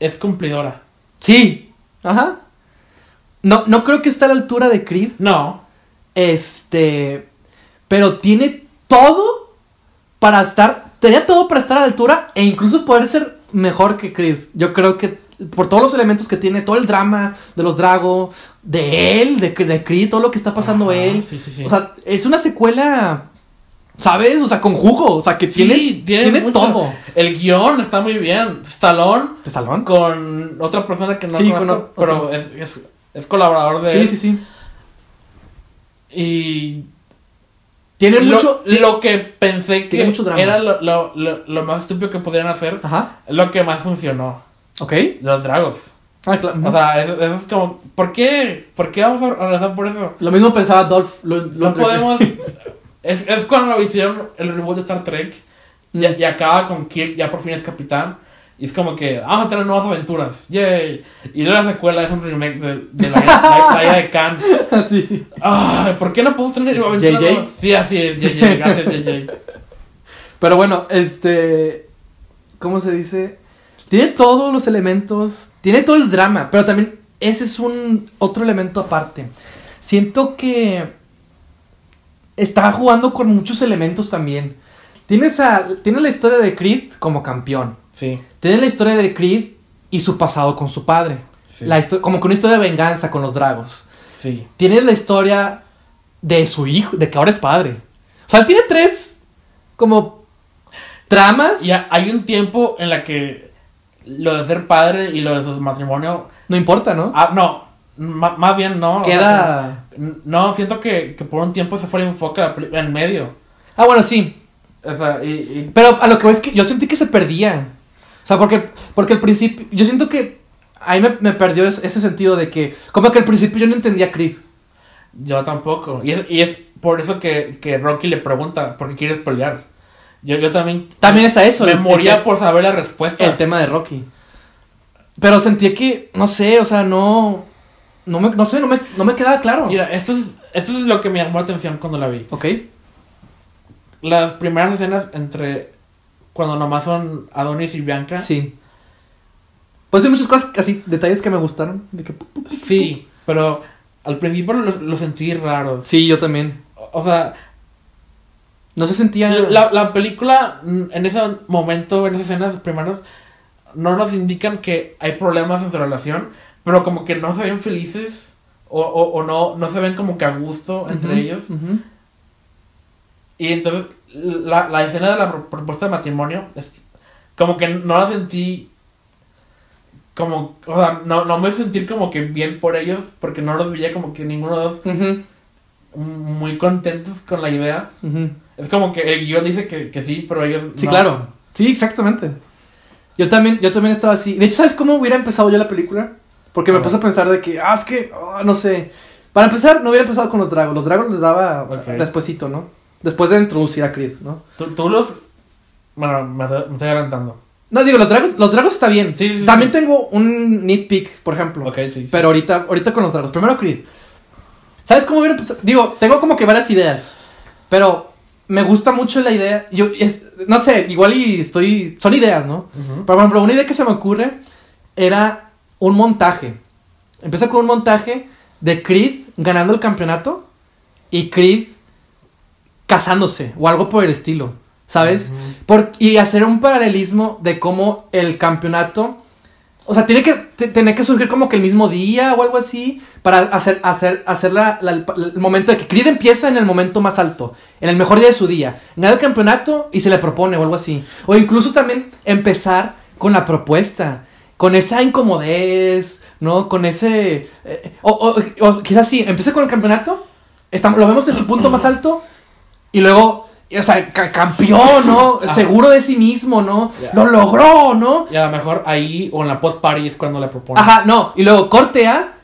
es cumplidora. Sí. Ajá. No, no creo que esté a la altura de Creed. No. Este. Pero tiene todo para estar. Tenía todo para estar a la altura e incluso poder ser mejor que Creed. Yo creo que por todos los elementos que tiene, todo el drama de los Drago, de él, de, de todo lo que está pasando Ajá, él. Sí, sí, sí. O sea, es una secuela. ¿Sabes? O sea, con jugo. O sea, que tiene, Sí, tiene, tiene mucho. todo. El guion está muy bien. Stallone ¿De salón? con otra persona que no conozco, con pero otro. es, es, es colaborador de Sí, él. sí, sí. Y Tiene lo, mucho. lo que pensé que tiene mucho drama. era lo, lo, lo, lo más estúpido que podrían hacer, Ajá. lo que más funcionó. Ok. Los dragos. Ah, claro. O sea, eso, eso es como, ¿por qué? ¿Por qué vamos a regresar por eso? Lo mismo pensaba Dolph. Lu- No Lundgren. podemos. es, es cuando hicieron el reboot de Star Trek y, Mm. y acaba con Kirk, ya por fin es capitán. Y es como que vamos a tener nuevas aventuras. ¡Yay! Y luego la secuela es un remake de, de la, la, la, isla de Khan. Así. Ay, ¿Por qué no podemos tener aventuras? JJ? Sí, así es, JJ. Gracias, JJ. Pero bueno, este. ¿Cómo se dice? Tiene todos los elementos. Tiene todo el drama. Pero también ese es un otro elemento aparte. Siento que. Está jugando con muchos elementos también. Tienes, a, tienes la historia de Creed como campeón. Sí. Tienes la historia de Creed y su pasado con su padre. Sí. La como que una historia de venganza con los dragos. sí. Tienes la historia de su hijo, de que ahora es padre. O sea, él tiene tres como tramas. Y ha- hay un tiempo en la que lo de ser padre y lo de su matrimonio. No importa, ¿no? Ah, no. ma- más bien no. o sea, Queda. No, siento que, que por un tiempo se fue el enfoque a en medio. Ah, bueno, sí. O sea, y, y- Pero a lo que voy es que yo sentí que se perdía. O sea, porque, porque al principio. Yo siento que. Ahí me, me perdió es- ese sentido de que. Como que al principio yo no entendía Creed. yo tampoco. Y es, y es por eso que, que Rocky le pregunta, ¿por qué quieres pelear? Yo, yo también... También está eso. Me el- moría el- por saber la respuesta. el tema de Rocky. Pero sentí que, no sé, o sea, no. No me, no sé, no me, no me quedaba claro. Mira, esto es, esto es lo que me llamó la atención cuando la vi. Ok. Las primeras escenas entre... Cuando nomás son Adonis y Bianca. Sí. Pues hay muchas cosas así, detalles que me gustaron. De que, Sí, pero al principio lo, lo sentí raro. Sí, yo también. O, o sea, No se sentía. la, la película mm, en ese momento, en esas escenas primeras, no nos indican que hay problemas en su relación, pero como que no se ven felices o, o, o no, no se ven como que a gusto entre ellos. Y entonces la, la escena de la pro- propuesta de matrimonio, es, como que no la sentí como, o sea, no, no me sentir como que bien por ellos, porque no los veía como que ninguno de los muy contentos con la idea. ujú. Es como que el guion dice que, que sí, pero ellos Sí, no. claro. Sí, exactamente. Yo también, yo también estaba así. De hecho, ¿sabes cómo hubiera empezado yo la película? Porque me puse a pensar de que, ah, es que, ah, no sé. Para empezar, no hubiera empezado con los dragos. Los dragos les daba Ok. despuesito, ¿no? Después de introducir a Creed, ¿no? Tú, tú los... Bueno, me, me estoy adelantando. No, digo, los dragos, los dragos está bien. Sí, sí, sí. También tengo un nitpick, por ejemplo. Ok, sí. sí. Pero ahorita, ahorita con los dragos. Primero Creed. ¿Sabes cómo hubiera empezado? Digo, tengo como que varias ideas. Pero me gusta mucho la idea. Yo, es, no sé, igual y estoy. Son ideas, ¿no? Ujú. Por ejemplo, una idea que se me ocurre era un montaje. Empieza con un montaje de Creed ganando el campeonato y Creed casándose o algo por el estilo, ¿sabes? Por- y hacer un paralelismo de cómo el campeonato, o sea, tiene que te- tener que surgir como que el mismo día o algo así para hacer hacer hacer la- el, momento de que Creed empieza en el momento más alto, en el mejor día de su día, gana el campeonato y se le propone o algo así, o incluso también empezar con la propuesta. Con esa incomodez, ¿no? Con ese... eh, o, o- o quizás sí, empieza con el campeonato, estamos, lo vemos en su punto más alto, y luego, o sea, ca- campeón, ¿no? Ajá. Seguro de sí mismo, ¿no? Lo logró, ¿no? Y a lo mejor ahí o en la post party es cuando le proponen. Ajá, no. Y luego corte A,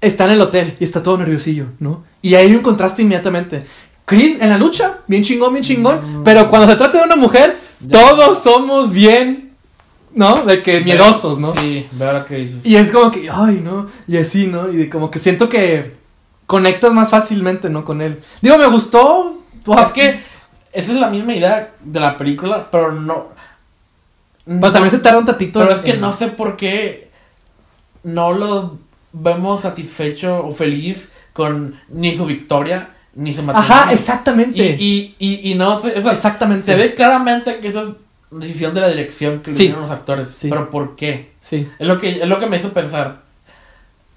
está en el hotel y está todo nerviosillo, ¿no? Y ahí hay un contraste inmediatamente. Creed en la lucha, bien chingón, bien chingón. Mm. Pero cuando se trata de una mujer, Ya. todos somos bien, ¿no? De que miedosos, ¿no? Sí, veo lo que dices. Y es como que, ay, ¿no? Y así, ¿no? Y de como que siento que conectas más fácilmente, ¿no? Con él. Digo, me gustó. Es que esa es la misma idea de la película, pero no. Pero también se tarda un tatito. Pero es que no sé por qué no lo vemos satisfecho o feliz con ni su victoria ni su matrimonio. Ajá, exactamente. Y, y, y, y no sé, o sea, exactamente. se ve claramente que eso es decisión de la dirección que le Sí. dieron los actores. Sí. Pero ¿por qué? Sí. Es lo que, es lo que me hizo pensar.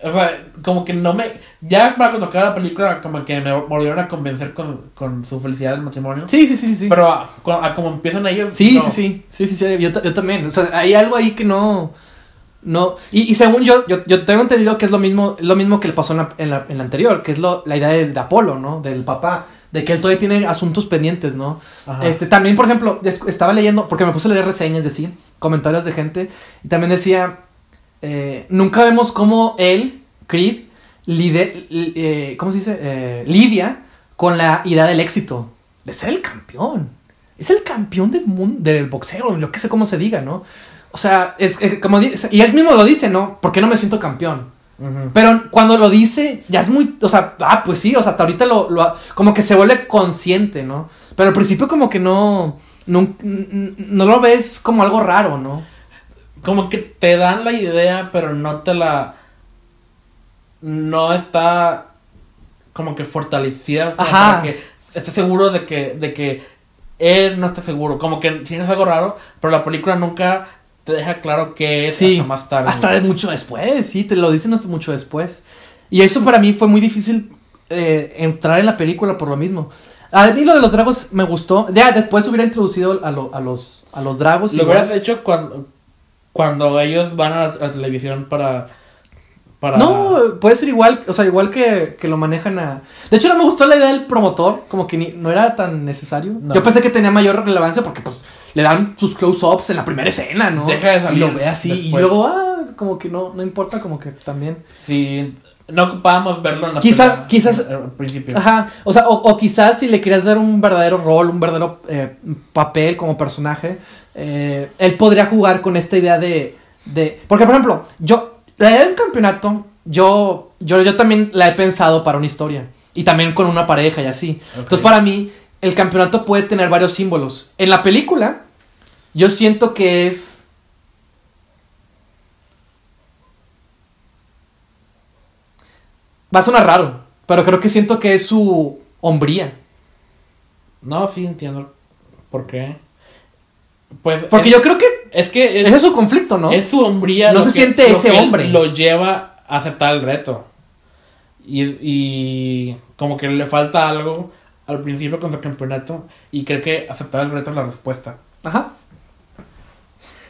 O sea, como que no me. Ya para cuando acaba la película, como que me volvieron a convencer con, con su felicidad del matrimonio. Sí, sí, sí, sí. Pero a, a como empiezan ellos. Sí, no. sí, sí, sí, sí, sí, yo, yo también, o sea, hay algo ahí que no, no, y, y según yo, yo, yo tengo entendido que es lo mismo, lo mismo que le pasó en la, en la, en la anterior, que es lo, la idea de, de Apolo, ¿no? Del papá, de que él todavía tiene asuntos pendientes, ¿no? Ajá. Este, también, por ejemplo, es- estaba leyendo, porque me puse a leer reseñas, decir, comentarios de gente, y también decía, eh, nunca vemos cómo él, Creed, lide- eh, ¿cómo se dice? Eh, lidia con la idea del éxito, de ser el campeón. Es el campeón del mundo, del boxeo, lo que sé cómo se diga, ¿no? O sea, es, es como dice, y él mismo lo dice, ¿no? ¿Por qué no me siento campeón? Pero cuando lo dice, ya es muy, o sea, ah, pues sí, o sea, hasta ahorita lo, lo- como que se vuelve consciente, ¿no? Pero al principio como que no, no, no lo ves como algo raro, ¿no? Como que te dan la idea, pero no te la. No está como que fortalecida como Ajá. para que esté seguro de que, de que él no está seguro. Como que sí es algo raro, pero la película nunca te deja claro qué es Sí, hasta más tarde. Hasta de mucho después, sí, te lo dicen hasta mucho después. Y eso para mí fue muy difícil eh, entrar en la película por lo mismo. A mí lo de los dragos me gustó. Ya después hubiera introducido a, lo- a los, a los dragos. Lo igual. hubieras hecho cuando, cuando ellos van a la, a la televisión para. para No, puede ser igual, o sea, igual que, que lo manejan a... De hecho, no me gustó la idea del promotor, como que ni- no era tan necesario. No. Yo pensé que tenía mayor relevancia porque, pues, le dan sus close-ups en la primera escena, ¿no? Deja de salir Y lo ve así, y luego, ah, como que no, no importa, como que también... Sí, no ocupábamos verlo en la Quizás- quizás- al principio. Ajá, o sea, o, o quizás si le querías dar un verdadero rol, un verdadero eh, papel como personaje, eh, él podría jugar con esta idea de, de... Porque, por ejemplo, yo, la idea del campeonato, yo, yo, yo también la he pensado para una historia. Y también con una pareja y así. Entonces, para mí, el campeonato puede tener varios símbolos. En la película, yo siento que es... Va a sonar raro, pero creo que siento que es su hombría. No, sí entiendo por qué. Pues Porque es, yo creo que es que es, ese es su conflicto, ¿no? es su hombría. No se que- siente ese hombre. Lo lleva a aceptar el reto. Y, y como que le falta algo al principio con su campeonato. Y cree que aceptar el reto es la respuesta. Ajá.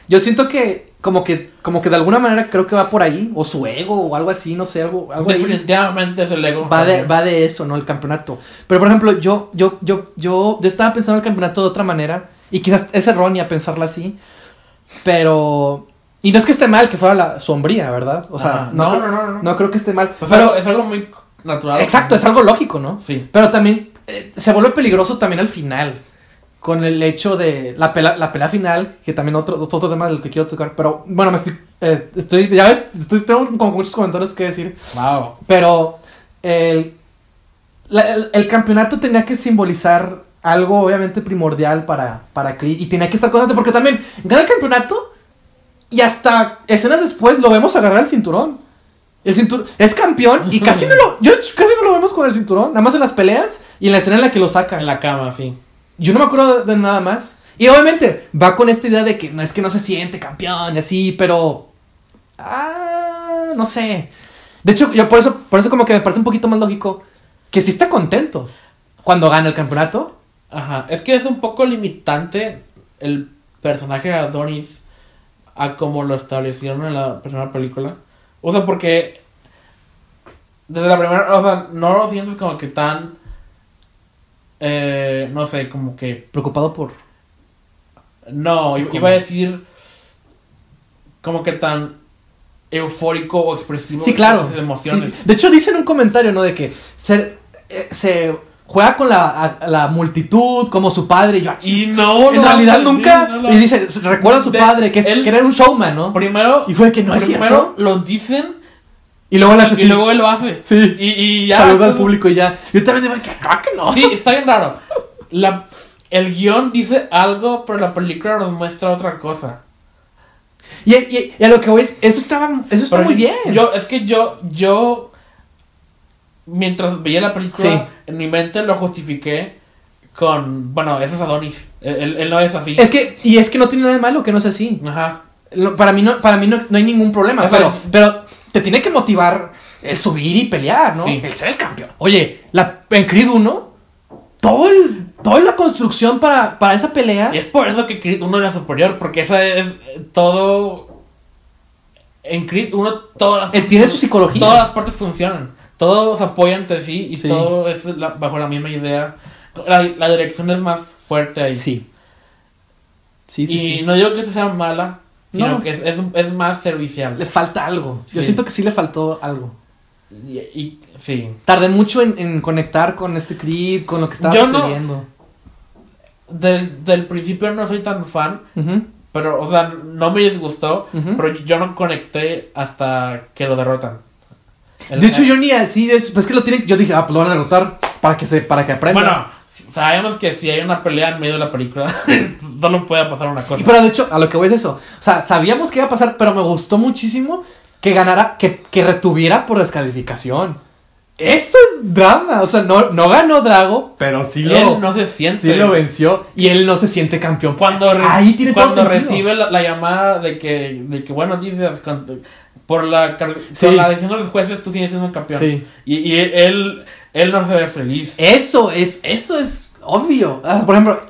Yo siento que como que como que de alguna manera creo que va por ahí o su ego o algo así, no sé, algo algo ahí. Definitivamente es el ego. Va de, va de eso, ¿no? El campeonato. Pero por ejemplo, yo, yo, yo, yo, yo estaba pensando el campeonato de otra manera. Y quizás es errónea pensarla así. Pero. Y no es que esté mal que fuera la sombría, ¿verdad? O sea, Ajá. no, No, creo- no, no, no. no creo que esté mal. Pues pero, es algo muy natural. exacto, es algo lógico, ¿no? Sí. Pero también eh, se vuelve peligroso también al final. Con el hecho de la pelea, la pelea final, que también otro, otro tema del que quiero tocar, pero bueno, me estoy, eh, estoy ya ves, estoy, tengo como muchos comentarios que decir, Wow. pero el, la- el, el campeonato tenía que simbolizar algo obviamente primordial para, para Creed y tenía que estar constante porque también gana el campeonato y hasta escenas después lo vemos agarrar el cinturón. El cinturón es campeón y casi no lo yo casi no lo vemos con el cinturón, nada más en las peleas y en la escena en la que lo saca. En la cama, sí. Yo no me acuerdo de, nada más. Y obviamente va con esta idea de que no es que no se siente campeón y así, pero. Ah, no sé. De hecho, yo por eso, por eso como que me parece un poquito más lógico que sí está contento cuando gana el campeonato. Ajá. Es que es un poco limitante el personaje de Adonis a como lo establecieron en la primera película. O sea, porque desde la primera, o sea, no lo sientes como que tan, eh, no sé, como que, Preocupado por. no, iba a decir como que tan eufórico o expresivo Sí, claro. de emociones. Sí, sí. De hecho, dicen un comentario, ¿no? De que se, eh, se juega con la, a- la multitud como su padre. Y yo, "Ah, Y no, en no, realidad nunca. lo- y dice, recuerda a su De- padre, que, es, él- que era un showman, ¿no? Primero, Y fue que no es primero cierto. lo dicen Y luego le hace y así. luego él lo hace. Sí. Y, y ya. Saluda al como- público y ya. Yo también digo, que acá que no. Sí, está bien raro. La, el guion dice algo, pero la película nos muestra otra cosa. Y, y- y a lo que voy es, eso estaba, eso está Pero muy bien. Yo, es que yo, yo, mientras veía la película, Sí. en mi mente lo justifiqué con, bueno, ese es Adonis. Él, él- él no es así. Es que, y es que no tiene nada de malo que no sea así. Ajá. Lo- Para mí no, para mí no, no hay ningún problema, pero, pero te tiene que motivar el subir y pelear, ¿no? Sí. El ser el campeón. Oye, la, en Creed 1, todo el- toda la construcción para, para esa pelea. Y es por eso que Creed 1 era superior, porque esa es eh, todo... En Creed 1 todas las Él tiene su psicología. Todas las partes funcionan. Todos apoyan entre sí y Sí. todo es la- bajo la misma idea. La, la dirección es más fuerte ahí. Sí. Sí, sí, y sí. no digo que sea mala, sino No. que es, es, es más servicial. Le falta algo. Yo siento que sí le faltó algo. Y, y- sí. Tardé mucho en, en conectar con este Creed, con lo que estaba Yo no- sucediendo. Del, del principio no soy tan fan, pero, o sea, no me disgustó, pero yo no conecté hasta que lo derrotan. El- De hecho, yo ni así, es- pues que lo tienen, yo dije, ah, pues lo van a derrotar para que se, para que aprenda. Bueno, sabemos que si hay una pelea en medio de la película, solo puede pasar una cosa. Y pero de hecho, a lo que voy es eso. O sea, sabíamos que iba a pasar, pero me gustó muchísimo que ganara, que, que retuviera por descalificación. Eso es drama. O sea, no, no ganó Drago, pero sí lo, Él no se siente. sí lo venció. Y él no se siente campeón. Cuando, re- Ahí tiene todo cuando sentido. recibe la, la llamada de que, de que bueno, dices, por la, Sí. la decisión de los jueces, tú sigues siendo campeón. Sí. Y, y él, él no se ve feliz. Eso es, eso es obvio. Por ejemplo,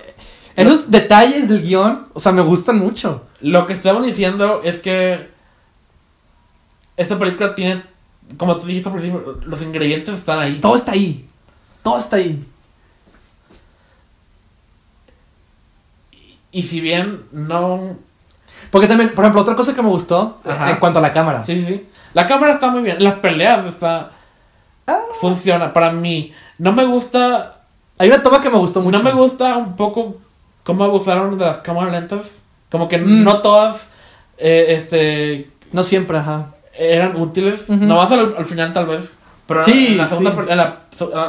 esos detalles del guion, o sea, me gustan mucho. Lo que estamos diciendo es que esta película tiene, como tú dijiste al principio, los ingredientes están ahí. Todo está ahí. Todo está ahí. Y si bien no... Porque también, por ejemplo, otra cosa que me gustó Ajá. en cuanto a la cámara. Sí, sí, sí. La cámara está muy bien. Las peleas está... Ah. Funciona. Para mí, no me gusta Hay una toma que me gustó mucho. No me gusta un poco cómo abusaron de las cámaras lentas. Como que Mm. no todas eh, este No siempre, ajá. eran útiles. Ujú. Nomás al, al final tal vez. Pero Sí, en la segunda sí. en la,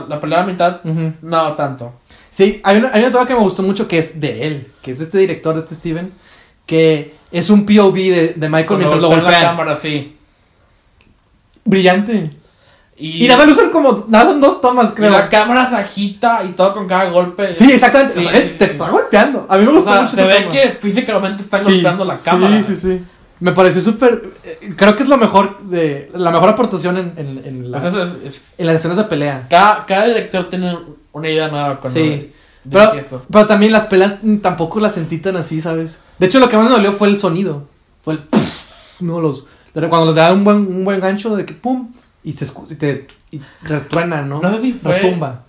la, pelea a la mitad, Ujú. no tanto. Sí, hay una, hay una toma que me gustó mucho que es de él, que es de este director, de este Steven, que es un POV de, de Michael Cuando mientras lo golpean la cámara, sí. Brillante. Y, Y, nada más lo usan como, nada, son dos tomas, y creo. la cámara se agita y todo con cada golpe. Sí, exactamente. Sí, o sea, es- te está golpeando. A mí me O gustó sea, mucho se ve toma. que físicamente están Sí, golpeando la cámara. Sí, sí, sí. Me pareció súper. eh, Creo que es lo mejor de. La mejor aportación en, en, en la- Pues eso es- es- en las escenas de pelea. cada, cada director tiene una idea nueva con Sí. Pero, eso. pero también las peleas tampoco las sentí tan así, ¿sabes? De hecho, lo que más me dolió fue el sonido. Fue el. No, los. Cuando le da un buen, un buen gancho de que pum. Y se y te. Y retruena, ¿no? No sé si fue- Retumba.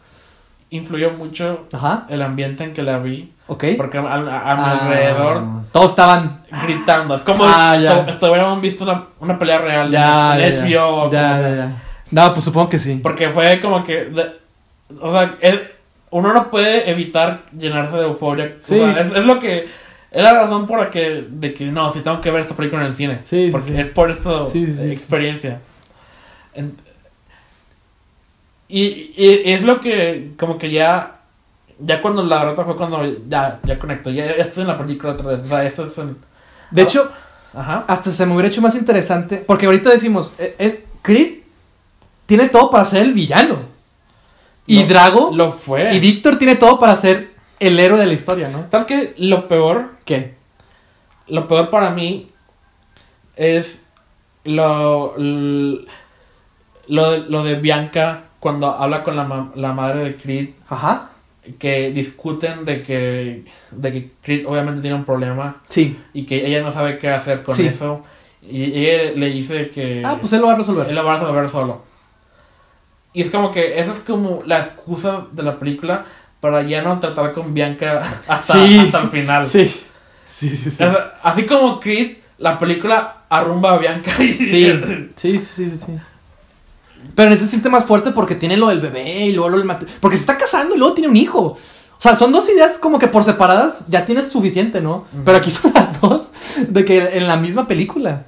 Influyó mucho Ajá. el ambiente en que la vi. Ok. Porque a, a- a mi Ah, alrededor Todos estaban. gritando. Es como Ah, si estuviéramos visto una, una pelea real Ya, en ya, HBO. ya, o ya, ya, ya. No, pues supongo que sí. Porque fue como que. de- o sea, él- uno no puede evitar llenarse de euforia. O Sí. sea, es, es lo que. Es la razón por la que. De que no, si tengo que ver esta película en el cine. Sí, Porque sí. es por. Sí, sí, sí, experiencia. Y, y es lo que. Como que ya. Ya cuando la rata fue cuando. Ya, ya conecto. Ya, ya estoy en la película otra vez. O sea, es. De hecho, Ajá. hasta se me hubiera hecho más interesante. Porque ahorita decimos, eh, eh, Creed tiene todo para ser el villano. Y Drago Lo fue. y Víctor tiene todo para ser el héroe de la historia, ¿no? ¿Sabes qué? Lo peor. ¿Qué? Lo peor para mí es lo, lo, de, lo de Bianca cuando habla con la, ma- la madre de Creed, Ajá. que discuten de que, de que Creed obviamente tiene un problema Sí. y que ella no sabe qué hacer con Sí. eso. Y ella le dice que Ah, pues él lo va a resolver. él lo va a resolver solo. Y es como que esa es como la excusa de la película para ya no tratar con Bianca hasta, Sí. hasta el final. Sí. Sí, sí, sí. Así como Creed, la película arrumba a Bianca y Sí, sí, sí, sí, sí. Pero en este se siente más fuerte porque tiene lo del bebé y luego lo del mate- Porque se está casando y luego tiene un hijo. O sea, son dos ideas como que por separadas ya tienes suficiente, ¿no? Ujú. Pero aquí son las dos de que en la misma película.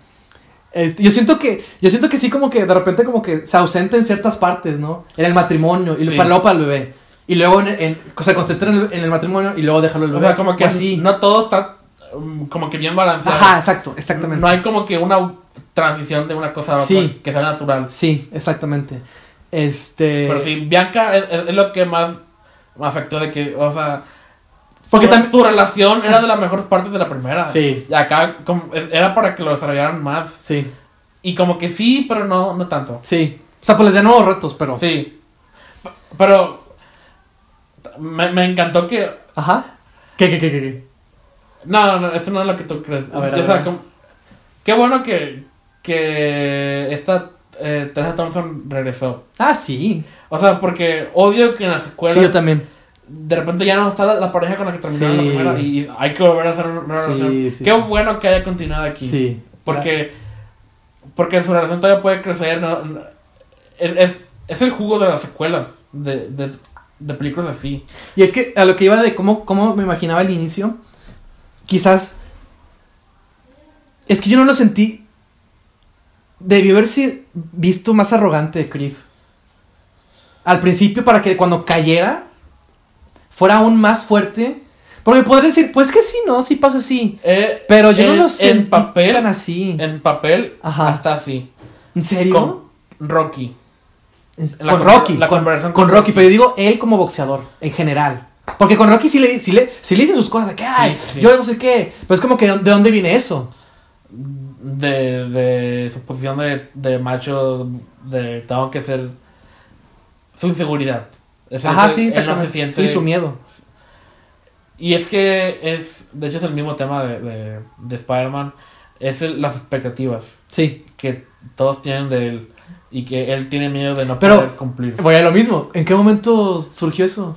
Este, yo siento que yo siento que sí como que de repente como que se ausenta en ciertas partes, ¿no? En el matrimonio y Sí. para luego para el bebé. Y luego en, en- se concentra en el, en el matrimonio y luego déjalo el O bebé. sea, como que así. no todo está um, como que bien balanceado. Ajá, exacto, exactamente. No hay como que una transición de una cosa a otra Sí. que sea natural. Sí, exactamente. Este Pero sí, Bianca es, es- es lo que más me afectó de que, o sea, Porque su, tam- su relación era de las mejores partes de la primera. Sí. Y acá como, era para que lo desarrollaran más. Sí, Y como que sí, pero no, no tanto. sí. O sea, pues les de nuevos retos, pero. Sí. P- Pero me, me encantó que Ajá. ¿Qué, qué, qué, qué? No, no, eso no es lo que tú crees. A ver, O sea, a ver. como- qué bueno que, que esta eh, Tessa Thompson regresó. Ah, sí. O sea, porque odio que en la secuela Sí, yo también. de repente ya no está la, la pareja con la que terminaron Sí. la primera y hay que volver a hacer una, relación. sí, qué bueno que haya continuado aquí. Sí. Porque, porque su relación todavía puede crecer. ¿no? Es, es el jugo de las secuelas de, de, de películas así. Y es que a lo que iba de cómo, cómo me imaginaba al inicio, quizás. Es que yo no lo sentí. Debió haberse visto más arrogante de Creed. Al principio, para que cuando cayera, fuera aún más fuerte. Porque podrías decir, pues que sí, no, sí pasa así. Eh, Pero yo no en- lo sentí en papel, tan así. En papel, Ajá. hasta así. ¿En serio? Con Rocky. La con Rocky, la con, con con Rocky, pero yo digo él como boxeador, en general. Porque con Rocky sí le, sí le, sí le dice sus cosas de que, ay, Sí, sí. yo no sé qué. Pero es como que, ¿de dónde viene eso? De, de su posición de, de macho, de tengo que ser. Su inseguridad. Es Ajá, el- sí, él no se siente. Sí, su miedo. Y es que es. De hecho, es el mismo tema de, de, de Spider-Man. Es el- las expectativas Sí. que todos tienen de él. Y que él tiene miedo de no Pero- poder cumplir. Voy a lo mismo. ¿En qué momento surgió eso?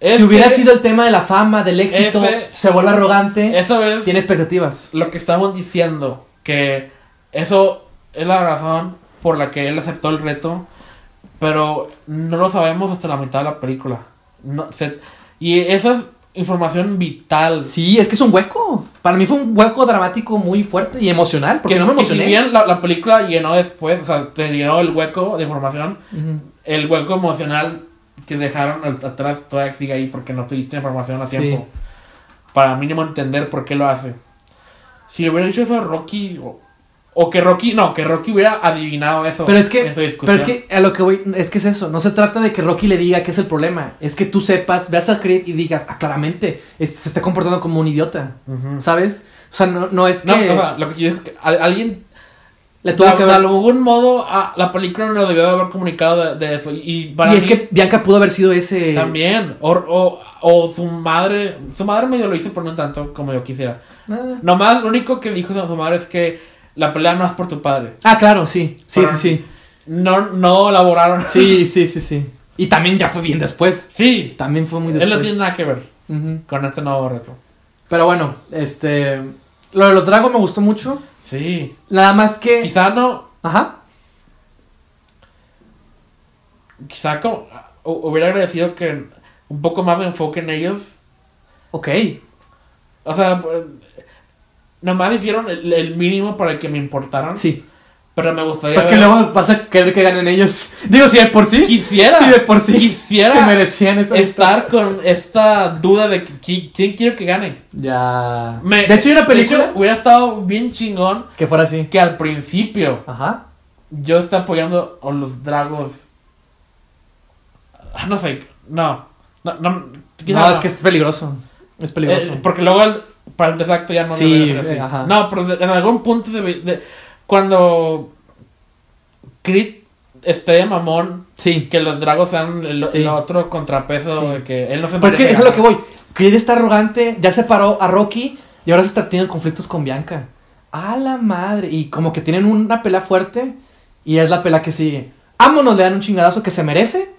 Es si hubiera sido el tema de la fama, del éxito, ese- se vuelve arrogante, Eso es. tiene expectativas. lo que estamos diciendo, que eso es la razón por la que él aceptó el reto, pero no lo sabemos hasta la mitad de la película. No, se- y esa es información vital. Sí, es que es un hueco. Para mí fue un hueco dramático muy fuerte y emocional, porque que, no me que si emocioné. bien la, la película llenó después, o sea, te llenó el hueco de información, el hueco emocional que dejaron atrás todavía sigue ahí porque no tuviste información a Sí. tiempo. Para mínimo entender por qué lo hace. Si le hubiera dicho eso a Rocky, o, o que Rocky, no, que Rocky hubiera adivinado eso. Pero es que, en su pero es que a lo que voy, es que es eso, no se trata de que Rocky le diga qué es el problema, es que tú sepas, veas a Creed y digas, ah, claramente, es- se está comportando como un idiota. ¿sabes? O sea, no, no es que No, o sea, lo que yo digo es que al- alguien le tuvo de, que de algún modo a, la película no debió de haber comunicado de, eso. Y, para Y es mí que Bianca pudo haber sido ese... también. O, o, o su madre, su madre medio lo hizo, pero no tanto como yo quisiera. Ah, Nomás lo único que dijo su madre es que la pelea no es por tu padre. Ah, claro, sí, sí, Pero- sí, No, no elaboraron. sí, sí, sí, sí. Y también ya fue bien después, Sí. también fue muy Él después. no tiene nada que ver con este nuevo reto. Pero bueno, este... Lo de los dragos me gustó mucho, Sí. nada más que... Quizá no. Ajá. Quizá como, hu- hubiera agradecido que un poco más de enfoque en ellos. Ok. O sea, pues, nomás hicieron el, el mínimo para que me importaran. Sí. Pero me gustaría. Pues que luego vas a querer que ganen ellos. Digo, si de por sí. Quisiera. Si de por sí. Quisiera Se merecían esa estar con esta duda de que- qui- quién quiero que gane. Ya. Me- de hecho, hay una película de hecho, hubiera estado bien chingón que fuera así. que al principio Ajá. yo esté apoyando a los dragos. Ah, No sé, no. No, no, No, es que es peligroso. Es peligroso. Eh, porque luego el- para el desacto ya no Sí, ser así. eh, ajá. No, pero de- en algún punto de, de- cuando Creed esté de mamón sí. que los dragos sean el, Sí. el otro contrapeso Sí. de que él no se Pues es que eso es lo que voy. Creed está arrogante, ya separó a Rocky y ahora se está teniendo conflictos con Bianca. A la madre. Y como que tienen una pelea fuerte y es la pelea que sigue. Vámonos, le dan un chingadazo que se merece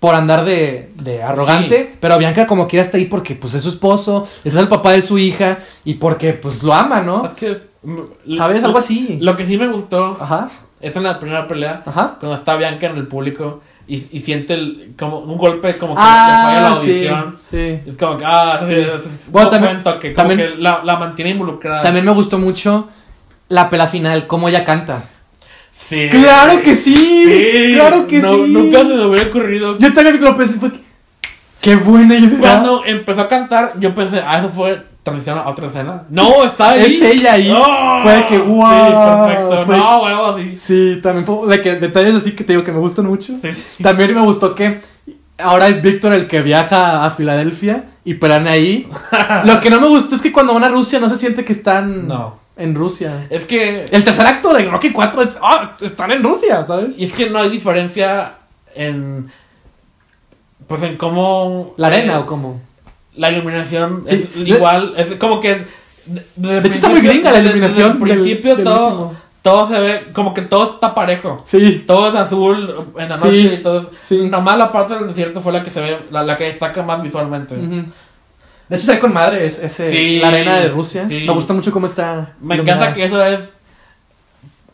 por andar de, de arrogante. Pero Bianca como quiera está ahí porque pues es su esposo, es el papá de su hija y porque pues lo ama, ¿no? Es que, ¿Sabes? Algo así. Lo que sí me gustó Ajá, es en la primera pelea, ajá. cuando está Bianca en el público y, y siente el- como un golpe como que Ah, falla la sí, audición. sí. Es como que, ah, sí, Sí. Bueno, también- que, como también- que la, la mantiene involucrada. También me gustó mucho la pelea final, cómo ella canta. Sí. ¡Claro que sí! Sí, ¡Claro que no- sí! Nunca se me hubiera ocurrido. Yo también lo pensé, fue ¡Qué buena idea! Cuando empezó a cantar, yo pensé, ah, eso fue transición a otra escena. No, está ahí. Es ella ahí. ¡Oh! Fue de que, Sí, guau, perfecto. fue- No, huevo, sí. Sí, también fue de que detalles así que te digo que me gustan mucho. Sí, sí. También me gustó que ahora es Víctor el que viaja a Filadelfia y pelean ahí. Lo que no me gustó es que cuando van a Rusia no se siente que están No. en Rusia. Es que. El tercer acto de Rocky 4 es, ah, están en Rusia, ¿sabes? Y es que no hay diferencia en. Pues en cómo. ¿La arena eh, o cómo? La iluminación Sí. es igual. Es como que. De, De hecho está muy gringa la iluminación Desde el principio del todo, último. todo se ve. Como que todo está parejo. Sí, Todo es azul en la Sí, noche y todo. sí. Nomás la parte del desierto fue la que se ve, la, la que destaca más visualmente. De hecho, se ve con madre es- ese, Sí, la arena de Rusia. sí. Me gusta mucho cómo está. Me iluminada. encanta que eso es.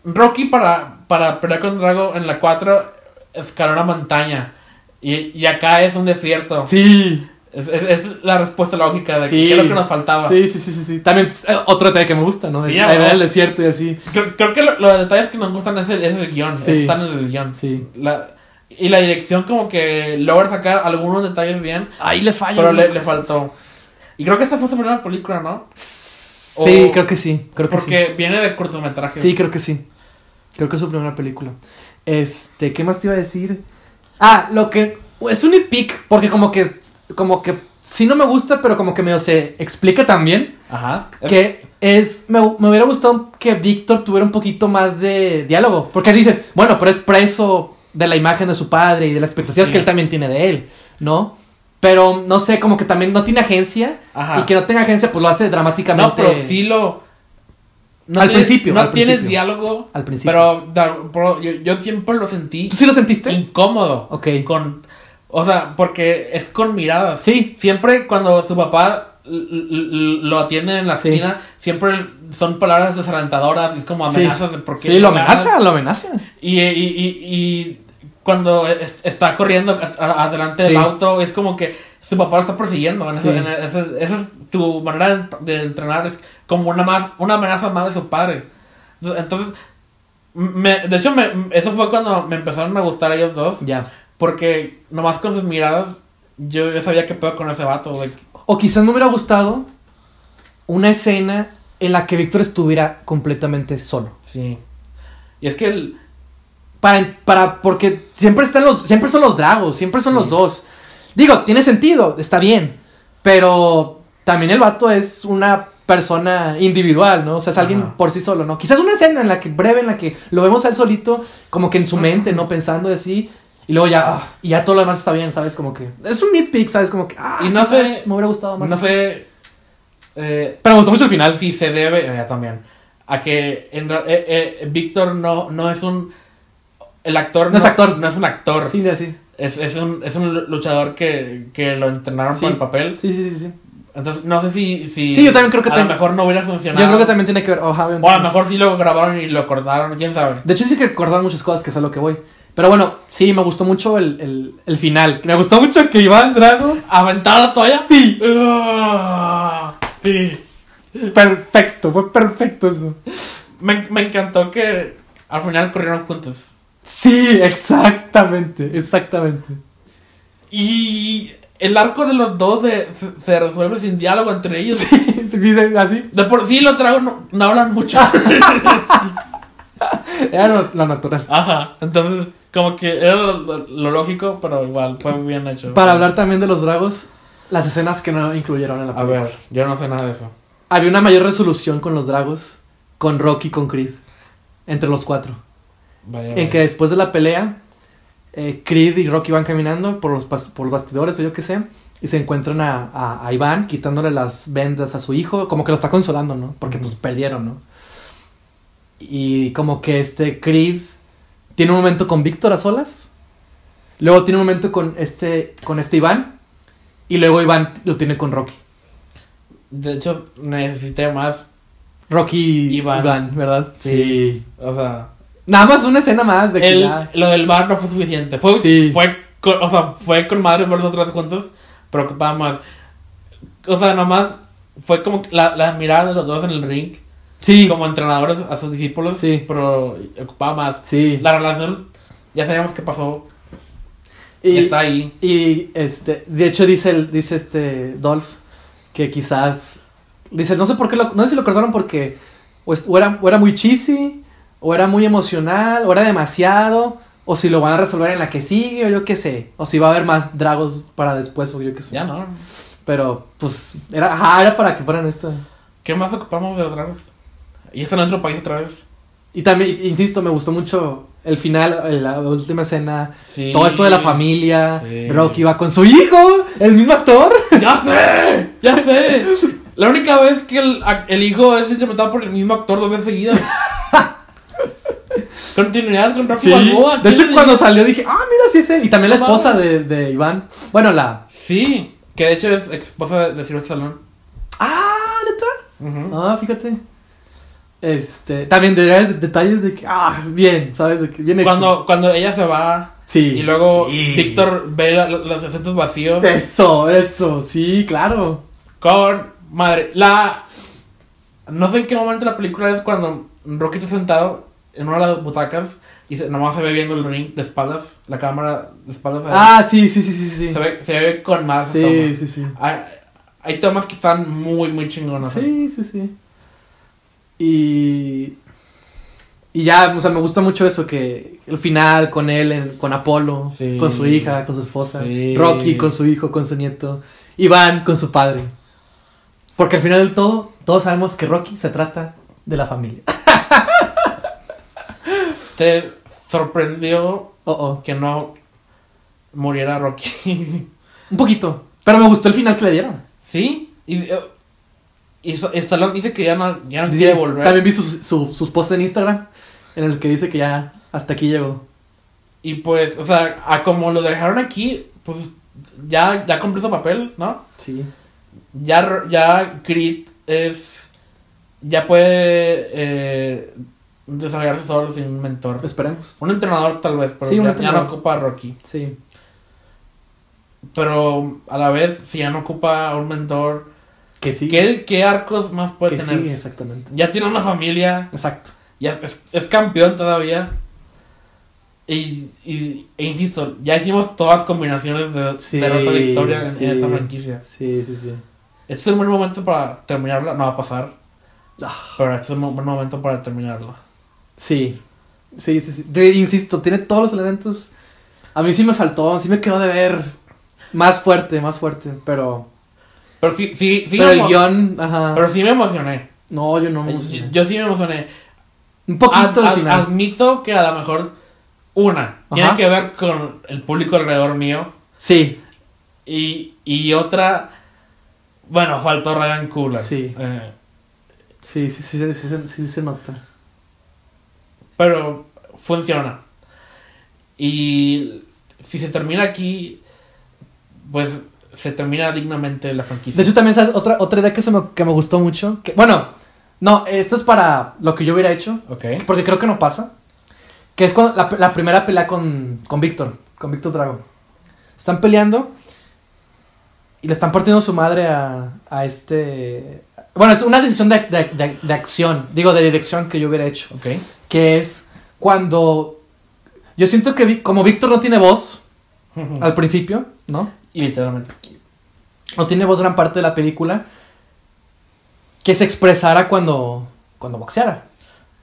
Rocky para, para pelear con Drago en la 4 escaló una montaña. Y, y acá es un desierto. Sí, Es, es- es la respuesta lógica de Sí. qué es lo que nos faltaba. sí, sí, sí, sí, sí. También eh, otro detalle que me gusta, ¿no? Sí, la a idea huevo. del desierto y así. Creo, creo que lo- los detalles que nos gustan es el, es el guion. Sí. Están en el guion. Sí. La- y la dirección, como que logra sacar algunos detalles bien, Ahí le falla. pero le, le faltó. Y creo que esta fue su primera película, ¿no? Sí, O- creo que sí. Creo que Porque viene de cortometraje. sí. Sí, creo que sí. Creo que es su primera película. Este, ¿qué más te iba a decir? Ah, lo que. Es un nitpick, porque como que. Como que. Sí no me gusta, pero como que medio se explica también. Ajá. Que es. Me, me hubiera gustado que Víctor tuviera un poquito más de diálogo. Porque dices, bueno, pero es preso de la imagen de su padre y de las expectativas Sí. que él también tiene de él, ¿no? Pero no sé, como que también no tiene agencia. Ajá. Y que no tenga agencia, pues lo hace dramáticamente. No, pero sí lo. No Al principio, No al tiene principio. diálogo. Al principio. Pero yo, yo siempre lo sentí ¿Tú sí lo sentiste? incómodo. Ok. Con, o sea, porque es con miradas. Sí. Siempre cuando su papá lo atiende en la Sí. esquina, siempre son palabras desalentadoras es como Sí. amenazas de por qué. Sí, lo amenaza, lo amenaza. Y, y, y, y cuando es- está corriendo adelante Sí. del auto, es como que su papá lo está persiguiendo. Sí. eso- esa es su manera de, entrenar, es como una, más, una amenaza más de su padre. Entonces, me, de hecho, me, eso fue cuando me empezaron a gustar ellos dos, Ya. Porque nomás con sus miradas, yo, yo sabía que pedo con ese vato. O quizás me hubiera gustado una escena en la que Víctor estuviera completamente solo. sí. Y es que el, Para, para, porque siempre están los, siempre son los dragos, siempre son Sí. los dos. Digo, tiene sentido, está bien. Pero también el vato es una persona individual, ¿no? O sea, es alguien Ajá. por sí solo, ¿no? Quizás una escena en la que, breve, en la que lo vemos a él solito, como que en su mente, ¿no? Pensando así. Y luego ya, ah, y ya todo lo demás está bien, ¿sabes? Como que. Es un nitpick, ¿sabes? Como que. Ah, Y no sé- Me hubiera gustado más. no sé... eh, Pero me gustó mucho el final. si se debe, eh, también, a que eh, eh, Víctor no, no es un... El actor No es actor. No es un actor. Sí, así. Es, es, un, es un luchador que, que lo entrenaron Sí. para el papel. Sí, sí, sí, sí. Entonces, no sé si... si Sí, yo también creo que A lo mejor no hubiera funcionado. Yo creo que también tiene que ver. ojalá, O a lo mejor sí lo grabaron y lo cortaron, quién sabe. De hecho, sí que recordaban muchas cosas, que es a lo que voy. Pero bueno, sí, me gustó mucho el, el, el final. Me gustó mucho que Iván Drago. ¿Aventar la toalla? Sí, Ah, sí. perfecto, fue perfecto eso. Me, me encantó que al final corrieron juntos. Sí, exactamente, exactamente. Y el arco de los dos se, resuelve sin diálogo entre ellos. Sí, así. De por sí los tragos no, no hablan mucho. Era lo, lo natural. Ajá. Entonces, como que era lo, lógico, pero igual fue bien hecho. Para hablar también de los dragos, las escenas que no incluyeron en la A película. ver, yo no sé nada de eso. Había una mayor resolución con los dragos, con Rocky y con Creed, entre los cuatro. Vaya, En vaya. que después de la pelea, eh, Creed y Rocky van caminando por los, por los bastidores o yo qué sé, y se encuentran a, a- a Iván quitándole las vendas a su hijo, como que lo está consolando, ¿no? Porque pues perdieron, ¿no? Y como que este Creed tiene un momento con Víctor a solas, luego tiene un momento con este, con este Iván, y luego Iván lo tiene con Rocky. De hecho, necesité más. Rocky y Iván. Iván, ¿verdad? Sí. O sea, Nada más una escena más de que el, ya- lo del bar no fue suficiente. Fue, Sí. fue con, o sea, fue con madre ver los tres juntos, pero ocupaba más. O sea, nomás fue como que la, la mirada de los dos en el ring, Sí, como entrenadores a sus discípulos, Sí. pero ocupaba más. sí. La relación, ya sabíamos qué pasó, Y, está ahí. y este, de hecho dice el, dice este Dolph que quizás dice, no sé por qué lo, no sé si lo cortaron porque o, es- o era, o era muy cheesy, o era muy emocional, o era demasiado, o si lo van a resolver en la que sigue, o yo qué sé, o si va a haber más dragos para después, o yo qué sé. Ya no. Pero, pues, era, ajá, era para que fueran esta. ¿Qué más ocupamos de los dragos? Y están en otro país otra vez. Y también, insisto, me gustó mucho el final, la última escena, Sí. todo esto de la familia, Sí. Rocky va con su hijo, el mismo actor. ¡Ya sé! ¡Ya sé! La única vez que el, el hijo es interpretado por el mismo actor dos veces seguidas. Continuidad con Rocky Balboa. de hecho ¿quién cuando salió dije, ah, mira, sí es él. Y también la esposa de, de Iván. Bueno, la... Sí, que de hecho es esposa de, Sylvester Stallone. Ah, neta. Ah, fíjate. Este, también de detalles, detalles de que, ah, bien, ¿sabes? De que bien hecho. Cuando, cuando ella se va Sí. y luego sí. Víctor ve la- los asientos vacíos Eso, eso, sí, claro. con madre. La. No sé en qué momento de la película es cuando Rocky está sentado en una de las butacas y se, nomás se ve viendo el ring de espaldas, la cámara de espaldas. Ah, sí, sí, sí, sí, sí. se, ve, se ve con más. Sí, toma. sí, sí. Hay, hay tomas que están muy, muy chingonas. Sí, sí, sí. Y. Y ya, o sea, me gusta mucho eso, que el final con él, en- con Apolo, Sí. con su hija, con su esposa, Sí. Rocky con su hijo, con su nieto, Iván con su padre. Porque al final del todo, todos sabemos que Rocky se trata de la familia. ¿Te sorprendió Oh, oh. que no muriera Rocky? Un poquito. Pero me gustó el final que le dieron. ¿Sí? Y, eh, y Sta- Stallone dice que ya no, ya no Dice- quiere volver. También vi sus, su- sus posts en Instagram en el que dice que ya hasta aquí llegó. Y pues, o sea, a como lo dejaron aquí, pues ya, ya cumplió su papel, ¿no? Sí. Ya, ya Creed es. Ya puede eh, desarrollarse solo sin un mentor. Esperemos. Un entrenador, tal vez, pero Sí, ya, ya no ocupa a Rocky. Sí. Pero a la vez, si ya no ocupa a un mentor, Que sí. ¿qué, qué arcos más puede que tener? sí, exactamente. Ya tiene una familia, Exacto. ya es, es campeón todavía. Y, y- e insisto, ya hicimos todas las combinaciones de Sí, derrota y victoria en, sí. en esta franquicia. Sí, sí, sí. Este es un buen momento para terminarla, no va a pasar, Ah, pero este es un buen momento para terminarla. sí. Sí, sí, sí. Te- insisto, tiene todos los elementos. A mí sí me faltó, sí me quedó de ver más fuerte, más fuerte, pero... Pero sí, sí, sí, pero el guion, ajá. pero sí me emocioné. No, yo no me emocioné. yo sí me emocioné. Un poquito Ad- al ad- final. admito que a lo mejor una tiene que ver con el público alrededor mío Sí, y, y otra, bueno, faltó Ryan Coogler. Sí. Eh, sí, sí, sí, sí, sí, sí, sí se nota. pero funciona. Y si se termina aquí, pues se termina dignamente la franquicia. De hecho, también, ¿sabes? Otra, otra idea que, se me, que me gustó mucho. Que, bueno, no, esto es para lo que yo hubiera hecho. ok. Porque creo que no pasa. Que es cuando, la, la primera pelea con, con Víctor, con Víctor Drago. Están peleando y le están partiendo su madre a, a este... Bueno, es una decisión de, de- de- de acción, digo, de dirección que yo hubiera hecho. Ok. Que es cuando... Yo siento que como Víctor no tiene voz al principio, ¿no? Literalmente. no tiene voz gran parte de la película, que se expresara cuando, cuando boxeara.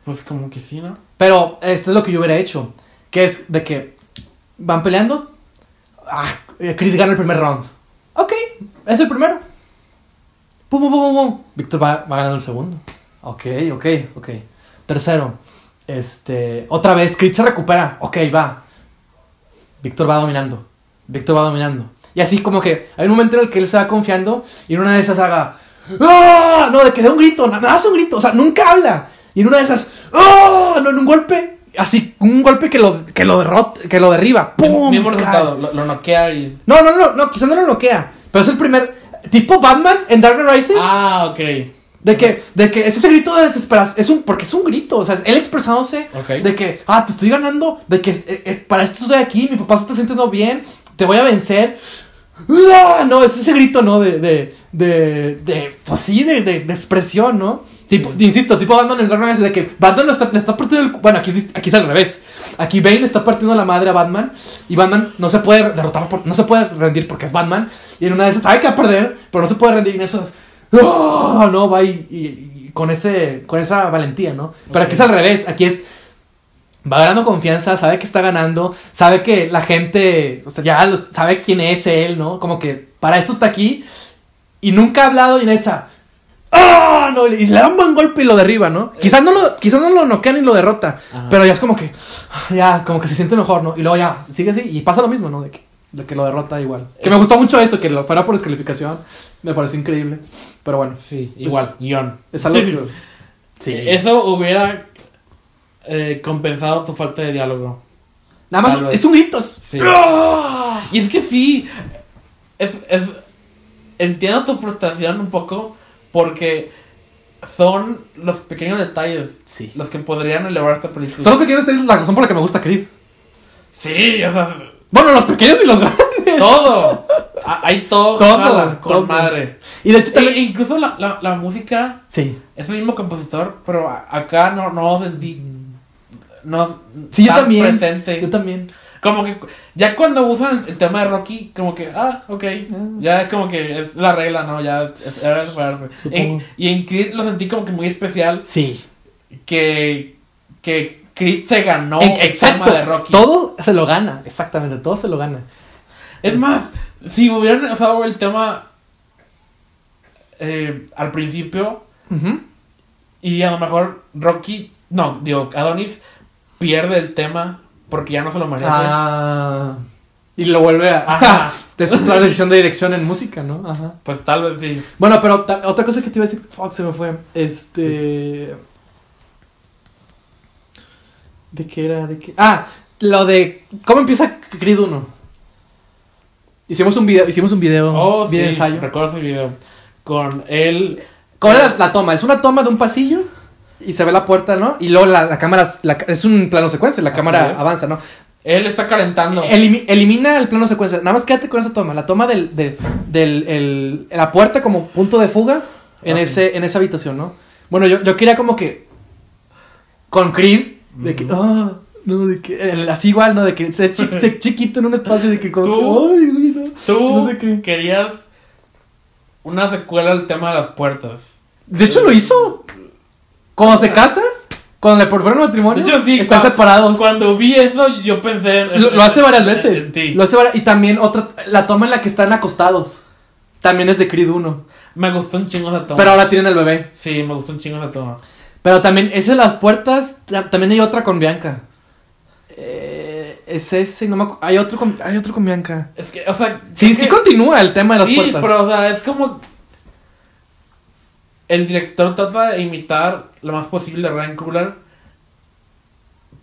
Pues como que sí, ¿no? Pero esto es lo que yo hubiera hecho, que es de que van peleando, ah, Creed gana el primer round. Ok, es el primero. Pum, pum, pum, pum, pum. Víctor va, va ganando el segundo. Ok, ok, ok. Tercero, este, otra vez, Creed se recupera. Ok, va. Víctor va dominando. Víctor va dominando. Y así como que hay un momento en el que él se va confiando y en una de esas haga... ¡Ah! No, de que dé un grito, nada más un grito, o sea, nunca habla. Y en una de esas... ¡Ah! No, en un golpe, así, un golpe que lo, que lo, derrota, que lo derriba. ¡Pum! Mismo resultado. Lo, lo noquea y. No, no, no, no, quizás no lo noquea. Pero es el primer... Tipo Batman en Dark Knight Rises. Ah, ok. De que, de que es ese grito de desesperación. Es un, porque es un grito. O sea, es él expresándose Ok. de que, ah, te estoy ganando. De que es- es- para esto estoy aquí. Mi papá se está sintiendo bien. Te voy a vencer. No, es ese grito, ¿no? De, de, de, de pues sí, de, de, de expresión, ¿no? Tipo, insisto, tipo Batman en Dark de que Batman le está, le está partiendo el. Bueno, aquí, es- aquí es al revés. Aquí Bane le está partiendo la madre a Batman. Y Batman no se puede derrotar, por- no se puede rendir porque es Batman. Y en una de esas sabe que va a perder, pero no se puede rendir. Y en eso es. ¡Ah! No, va y, y- y con, ese, con esa valentía, ¿no? Pero aquí es al revés. Aquí es. Va ganando confianza, sabe que está ganando, sabe que la gente, o sea, ya lo- sabe quién es él, ¿no? Como que para esto está aquí y nunca ha hablado y en esa. ¡Ah! No, y le da un buen golpe y lo derriba, ¿no? Quizás no lo, quizás no lo noquea ni lo derrota, Ajá. pero ya es como que, ya, como que se siente mejor, ¿no? Y luego ya, sigue así y pasa lo mismo, ¿no? De que, de que lo derrota igual. Que me gustó mucho eso, que lo fuera por descalificación, me pareció increíble, pero bueno, Sí, Pues- igual. Guión. es algo. Sí. Eso hubiera eh, compensado su falta de diálogo. Nada más, Tal vez. es un gritos. Sí. ¡Ah! Y es que sí, es, es- entiendo tu frustración un poco porque son los pequeños detalles Sí. los que podrían elevar esta película. Solo pequeños detalles es la razón por la que me gusta Creed. Sí, o sea, Bueno, los pequeños y los grandes. todo. Hay todo, Todo, con todo. madre. Y de hecho E- también... incluso la, la, la música Sí. es el mismo compositor, pero acá no, no sentí. No, Sí, yo tan también. presente. Yo también. Como que ya cuando usan el, el tema de Rocky, como que, ah, ok. Ya es como que es la regla, ¿no? Ya es, era. En- y en Creed lo sentí como que muy especial. Sí. Que, que Creed se ganó En- el exacto. tema de Rocky. Todo se lo gana. Exactamente, todo se lo gana. Es más, si hubieran usado el tema eh, al principio y a lo mejor Rocky, no, digo, Adonis pierde el tema porque ya no se lo merece. Ah, y lo vuelve a... Ajá. es otra decisión de dirección en música, ¿no? Ajá. Pues tal vez sí. Bueno, pero otra cosa que te iba a decir, fuck, se me fue. Este. ¿De qué era? ¿De qué? Ah, lo de. ¿Cómo empieza Creed 1? Hicimos un video, hicimos un video, Oh, video sí, ensayo. recuerdo ese video. Con él. ¿Cómo era la, la toma? Es una toma de un pasillo y se ve la puerta, ¿no? Y luego la, la cámara, la- es un plano secuencia, la Así cámara es. avanza, ¿no? Él está calentando. Elimi- elimina el plano secuencia. Nada más quédate con esa toma. La toma del, del, del- el- la puerta como punto de fuga en, Ah, ese, en esa habitación, ¿no? Bueno, yo, yo quería como que. Con Creed. De que. Ah, no, de que. el- así igual, ¿no? De que sea, chi- sea chiquito en un espacio de que. Como Tú- que, ay, güey, no. Tú No sé qué. querías una secuela al tema de las puertas. De hecho, lo hizo. Cuando se casa. Cuando le proponen matrimonio. Sí, están separados. Cuando vi eso, yo pensé. en- Lo, lo hace varias veces. Lo hace varias- y también otra. La toma en la que están acostados. También es de Creed 1. Me gustó un chingo esa toma. Pero ahora tienen el bebé. Sí, me gustó un chingo esa toma. Pero también, ese de las puertas, ta- también hay otra con Bianca. Eh, es ese, no me hay otro con, hay otro con Bianca. Es que, o sea. Sí, sí que- continúa el tema de las sí, puertas. pero, o sea, es como. El director trata de imitar lo más posible a Ryan Coogler.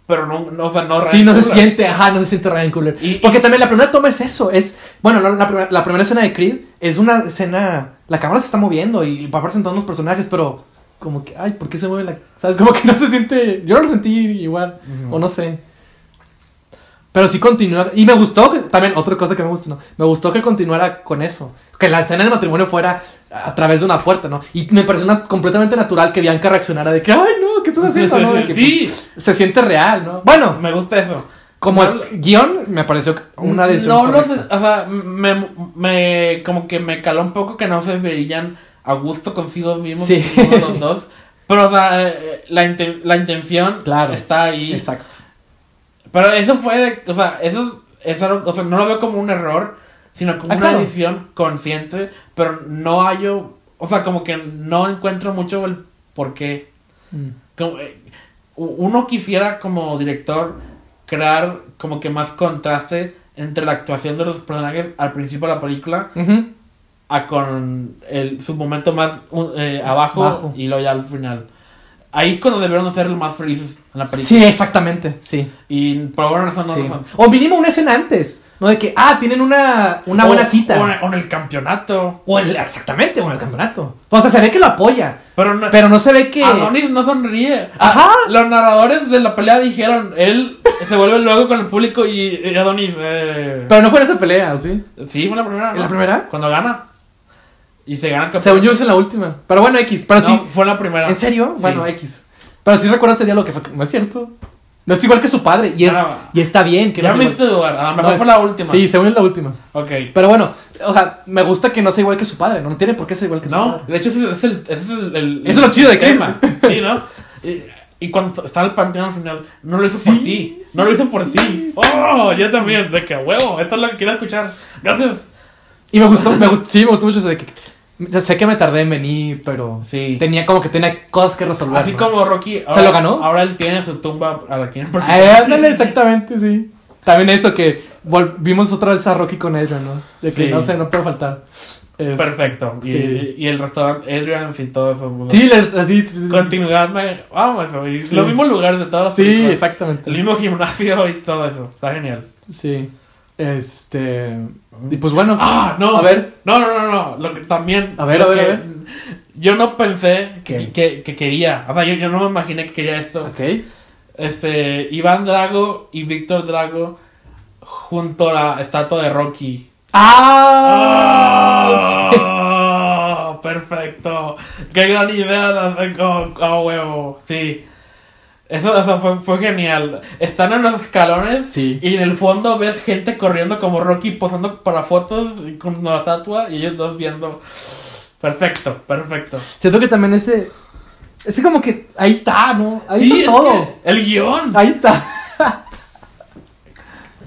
Pero no, no, o sea, no sí, no se Coogler. siente, ajá, no se siente Ryan Cooler. Y- Porque también la primera toma es eso, es, bueno, no, la, primera, la primera escena de Creed es una escena, la cámara se está moviendo y va presentando unos personajes, pero como que, ay, ¿por qué se mueve la, sabes? Como que no se siente, yo no lo sentí igual, o no sé. Pero sí continúa. Y me gustó, que- también otra cosa que me gusta, ¿no? Me gustó que continuara con eso. Que la escena del matrimonio fuera a través de una puerta, ¿no? Y me pareció una- completamente natural que Bianca reaccionara de que, ay, no, ¿qué estás haciendo? ¿no? De que, Sí. pues, se siente real, ¿no? Bueno, Me gusta eso. como No, es guion, me pareció una decisión No lo sé, o sea, me, me, como que me caló un poco que no se veían a gusto consigo mismos Sí. los dos. Pero, o sea, eh, la, inten- la intención Claro. está ahí. Exacto. Pero eso fue, de- o sea, eso es algo, o sea, no lo veo como un error, sino como Ah, una claro. decisión consciente, pero no hallo, o sea, como que no encuentro mucho el por qué. Mm. Como, eh, uno quisiera como director crear como que más contraste entre la actuación de los personajes al principio de la película Ujú. a con el, su momento más eh, abajo Bajo. y luego ya al final. Ahí es cuando debieron ser los más felices en la película. Sí, exactamente, sí. Y por alguna razón no sí. lo son. O mínimo una escena antes, ¿no? De que, ah, tienen una, una O- buena cita. O, en- o en el campeonato. O el, exactamente, o en el campeonato. O sea, se ve que lo apoya, Pero no, pero no se ve que... Adonis no sonríe. Ajá. Los narradores de la pelea dijeron, él se vuelve luego con el público y, y Adonis... Eh... Pero no fue en esa pelea, ¿o sí? Sí, fue la primera. ¿En ¿no? la primera? Cuando gana. Y se gana campeón. Según yo es en la última. Pero bueno, X. Pero No, sí. fue la primera. ¿En serio? Sí. Bueno, X. Pero sí recuerdo ese diálogo que fue... No es cierto. No es igual que su padre. Y, es, y está bien que Ya no me igual. dudar. A lo No, mejor fue la última. Sí, según es la última. Ok. Pero bueno, o sea, me gusta que no sea igual que su padre. No tiene por qué ser igual que su No, padre. de hecho ese es el... Ese es el, el- Eso es lo chido de tema. Sí, ¿no? Y, y cuando está el panteón al final, no lo hizo Sí, por ti. No lo hizo por ti. ¡Oh! Yo también. De que, huevo, esto es lo que quiero escuchar. Gracias. Y me gustó, me gustó, sí, me gustó mucho eso de que... Sé que me tardé en venir, pero... Sí. Tenía como que tenía cosas que resolver. Así ¿no? como Rocky. ¿Se ahora- lo ganó? Ahora él tiene su tumba a la quien Ay, ándale, exactamente, sí. También eso que volvimos otra vez a Rocky con ella, ¿no? De que Sí. no sé, no puede faltar. Es- Perfecto. Y, Sí. y el restaurante Adrian y todo eso. pues, Sí, les, así. sí, Continuidad, vamos, Sí. los mismos lugares de todas las Sí, películas. exactamente. El mismo gimnasio y todo eso. Está genial. Sí. Este. Y pues bueno. Ah, no. A ver. No, no, no, no. Lo que también. A ver, a ver, que- a ver. Yo no pensé que, que, que quería. O sea, yo, yo no me imaginé que quería esto. Ok. Este. Iván Drago y Víctor Drago junto a la estatua de Rocky. ¡Ah! sí. ¡Ah! Perfecto. Qué gran idea. oh, huevo. Sí. Eso, eso fue, fue genial. Están en los escalones Sí. y en el fondo ves gente corriendo como Rocky posando para fotos y con la estatua y ellos dos viendo. Perfecto, perfecto. Siento que también ese. Ese como que. Ahí está, ¿no? Ahí Sí, está es todo. el guion. Ahí está.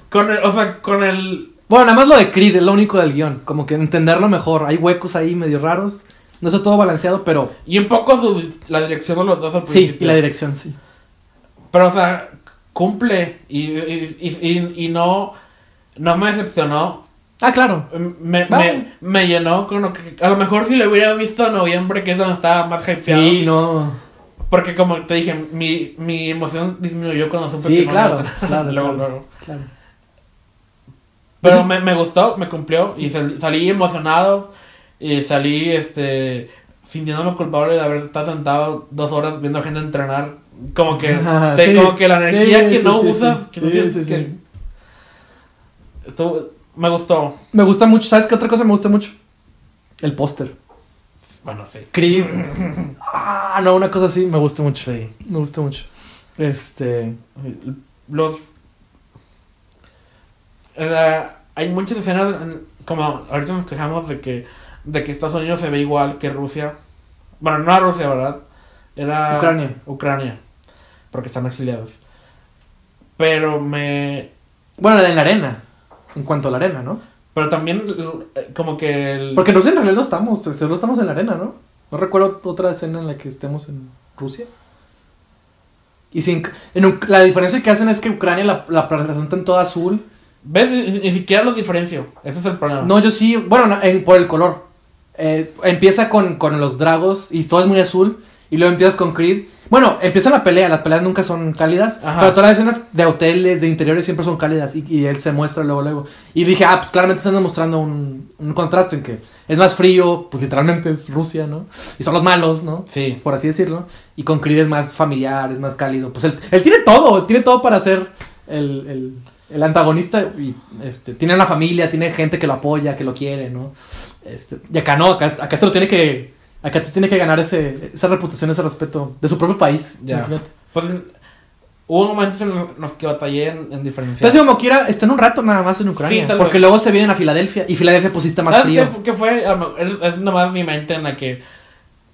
Con el, o sea, con el. Bueno, nada más lo de Creed es lo único del guion. Como que entenderlo mejor. Hay huecos ahí medio raros. No está todo balanceado, pero. Y un poco su, la dirección de los dos al Sí, y la dirección, sí. Pero, o sea, cumple y, y, y, no, no me decepcionó. Ah, claro. Me, me, me llenó con lo que... A lo mejor si lo hubiera visto en noviembre, que es donde estaba más hypeado. Sí, no. Porque como te dije, mi, mi emoción disminuyó cuando supe Sí, que no claro, a tener- claro, luego, claro. luego. Claro. Pero Pues- me, me gustó, me cumplió y sal- salí emocionado y salí este sintiéndome culpable de haber estado sentado dos horas viendo gente entrenar. Como que, Ajá, te- sí. como que la energía Sí, que no sí. que no que- sí. Estuvo- me gustó. Me gusta mucho. ¿Sabes qué otra cosa me gusta mucho? El póster. Bueno, sí. Creed. ah, no, una cosa así me gusta mucho. Sí. Me gusta mucho. Este. Los. era- hay muchas escenas, en- como ahorita nos quejamos de que, de que Estados Unidos se ve igual que Rusia. Bueno, no a Rusia, ¿verdad? Era Ucrania. Ucrania, porque están exiliados. Pero me. Bueno, en la arena. En cuanto a la arena, ¿no? Pero también, eh, como que. El, Porque en Rusia en realidad no estamos. Solo estamos en la arena, ¿no? No recuerdo otra escena en la que estemos en Rusia. Y sin, en la diferencia que hacen es que Ucrania la, la representan toda azul. ¿Ves? Ni, ni siquiera los diferencio. Ese es el problema. No, yo sí. Bueno, no, en- por el color. Eh, empieza con, con los dragos y todo es muy azul. Y luego empiezas con Creed. Bueno, empieza la pelea. Las peleas nunca son cálidas. Ajá. Pero todas las escenas de hoteles, de interiores siempre son cálidas. Y, y él se muestra luego, luego. Y dije, ah, pues claramente están demostrando un, un contraste en que es más frío. Pues literalmente es Rusia, ¿no? Y son los malos, ¿no? Sí. Por así decirlo. Y con Creed es más familiar, es más cálido. Pues él, él tiene todo. Él tiene todo para ser el, el, el antagonista y, este, tiene una familia, tiene gente que lo apoya, que lo quiere, ¿no? Este, y acá no, acá, acá se lo tiene que, acá se tiene que ganar ese, esa reputación, ese respeto de su propio país. Ya. imagínate. Pues hubo momentos en los que batallé en, en diferenciar. Entonces, como quiera, están un rato nada más en Ucrania. Sí, tal porque vez. luego se vienen a Filadelfia y Filadelfia pues sí está más ¿Sabes frío. qué, qué fue? Es nomás mi mente en la que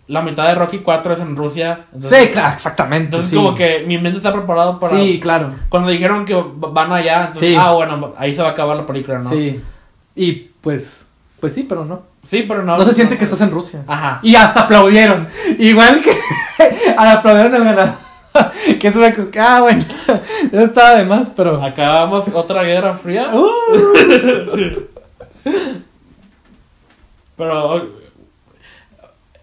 la mitad de Rocky 4 es en Rusia. entonces- Sí, claro, exactamente. Entonces sí. como que mi mente está preparado para... Sí, claro. Cuando dijeron que van allá, entonces, Sí. ah, bueno, ahí se va a acabar la película, ¿no? Sí. Y pues, pues sí, pero no. Sí, pero no. No, se siente que estás en Rusia. Ajá. Y hasta aplaudieron. Igual que al aplaudieron al ganador. que eso que, ah, bueno, ya estaba de más, pero. Acabamos otra guerra fría. Uh. Pero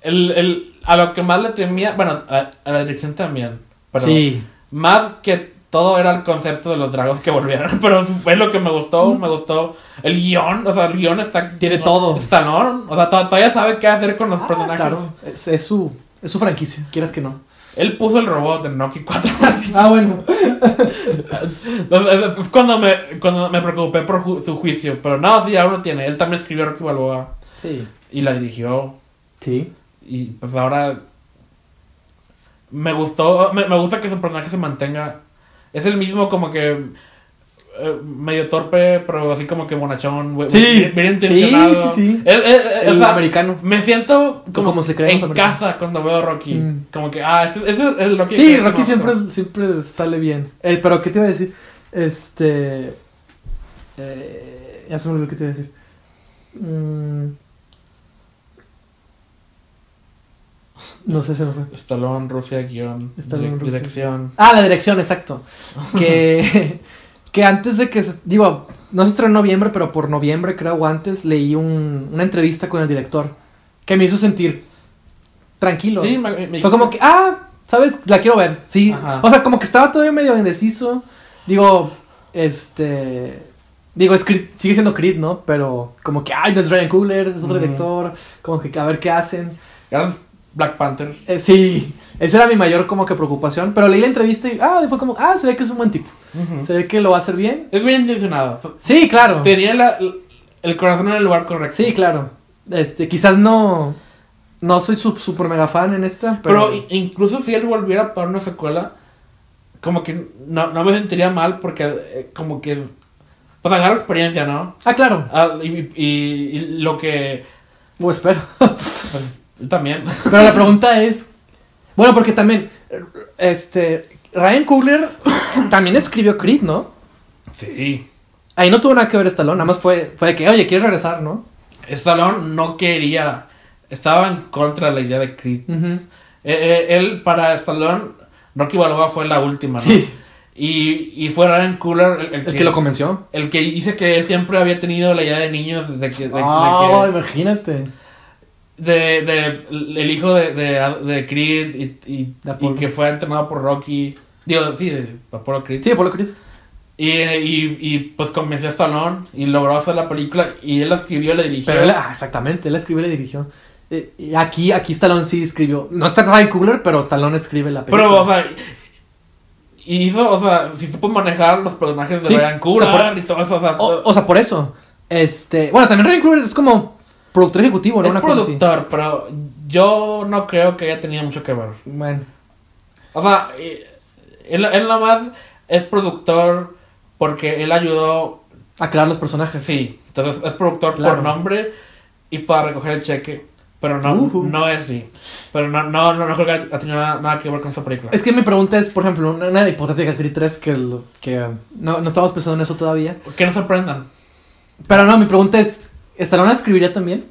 el, el, a lo que más le temía, bueno, a, a la dirección también. Pero sí. más que todo era el concepto de los dragos que volvieron. Pero fue lo que me gustó, me gustó. El guion, o sea, el guion está... Tiene todo. Stallone, o sea, to- todavía sabe qué hacer con los Ah, personajes. claro. Es, es su, es su franquicia, quieras que no. Él puso el robot en Nokia 4. Ah, bueno. Es cuando me, cuando me preocupé por ju- su juicio. Pero no, sí, aún no tiene. Él también escribió Rocky Balboa Sí. y la dirigió. Sí. Y pues ahora me gustó, me, me gusta que su personaje se mantenga. Es el mismo como que eh, medio torpe, pero así como que bonachón, güey, Sí. bien, bien intencionado. Sí, sí, sí. El americano. Me siento como, Como se creen en casa cuando veo a Rocky. Mm. Como que, ah, ese, ese es el Rocky. Sí, Rocky siempre, siempre sale bien. Eh, pero, ¿qué te iba a decir? Este. eh, ya se me olvidó qué te iba a decir. Mm. No sé, se me fue. Stallone, Rusia, guion, Stallone, dire- Rusia. dirección. Ah, la dirección, exacto. Que, que antes de que. se- digo, no se estrenó en noviembre, pero por noviembre, creo, o antes, leí un- una entrevista con el director. Que me hizo sentir tranquilo. Sí, me, me- Fue como que, ah, ¿sabes? La quiero ver. Sí. Ajá. O sea, como que estaba todavía medio indeciso. Digo, este. Digo, es Creed- sigue siendo Creed, ¿no? Pero como que, ay, no es Ryan Coogler, es otro director. Como que a ver qué hacen. Gran Black Panther. Eh, sí, esa era mi mayor como que preocupación. Pero leí la entrevista y, ah, fue como, ah, se ve que es un buen tipo. Se ve que lo va a hacer bien. Es bien intencionado. Sí, claro. Tenía la- el corazón en el lugar correcto. Sí, claro. Este, quizás no. No soy su- super mega fan en esta, pero. Incluso si él volviera para una secuela, como que no, no me sentiría mal porque eh, como que... Pues agarra experiencia, ¿no? Ah, claro. Ah, y, y- y lo que... O espero. Pues, él también. Pero la pregunta es. Bueno, porque también. Este. Ryan Coogler también escribió Creed, ¿no? Sí. Ahí no tuvo nada que ver Stallone, nada más fue, fue de que, oye, ¿quieres regresar, no? Stallone no quería... Estaba en contra de la idea de Creed. Eh, eh, él, para Stallone, Rocky Balboa fue la última, ¿no? Sí, Y, y fue Ryan Cooler el, el el que lo convenció. el que dice que él siempre había tenido la idea de niño de que, de, de Ah, que- imagínate. De, de- el hijo de, de, de Creed y, y, y que fue entrenado por Rocky. Digo, sí, de Apollo Creed. Sí, Apollo Creed. Y, y, y pues convenció a Stallone y logró hacer la película y él la escribió y la dirigió. Pero él, ah, exactamente, él escribió y le dirigió. Eh, y aquí, aquí Stallone sí escribió. No está Ryan Coogler, pero Stallone escribe la película. Pero, o sea, y hizo, o sea, si supo manejar los personajes de Sí, Ryan o Coogler sea, por- y todo eso, o sea, o, o sea, por eso. Este. Bueno, también Ryan Coogler es como productor ejecutivo, ¿no? es Una cosa así. productor, pero yo no creo que haya tenido mucho que ver. Bueno. O sea, él, él nada más es productor porque él ayudó, A crear los personajes. sí, entonces es productor Claro. por nombre y para recoger el cheque, pero no, no es así. Pero no, no, no, no creo que haya tenido nada, nada que ver con esa película. Es que mi pregunta es, por ejemplo, una, una hipotética Creed 3 que, lo- que uh, no, no estamos pensando en eso todavía. Que no sorprendan. Pero no, mi pregunta es, ¿Stallone la escribiría también?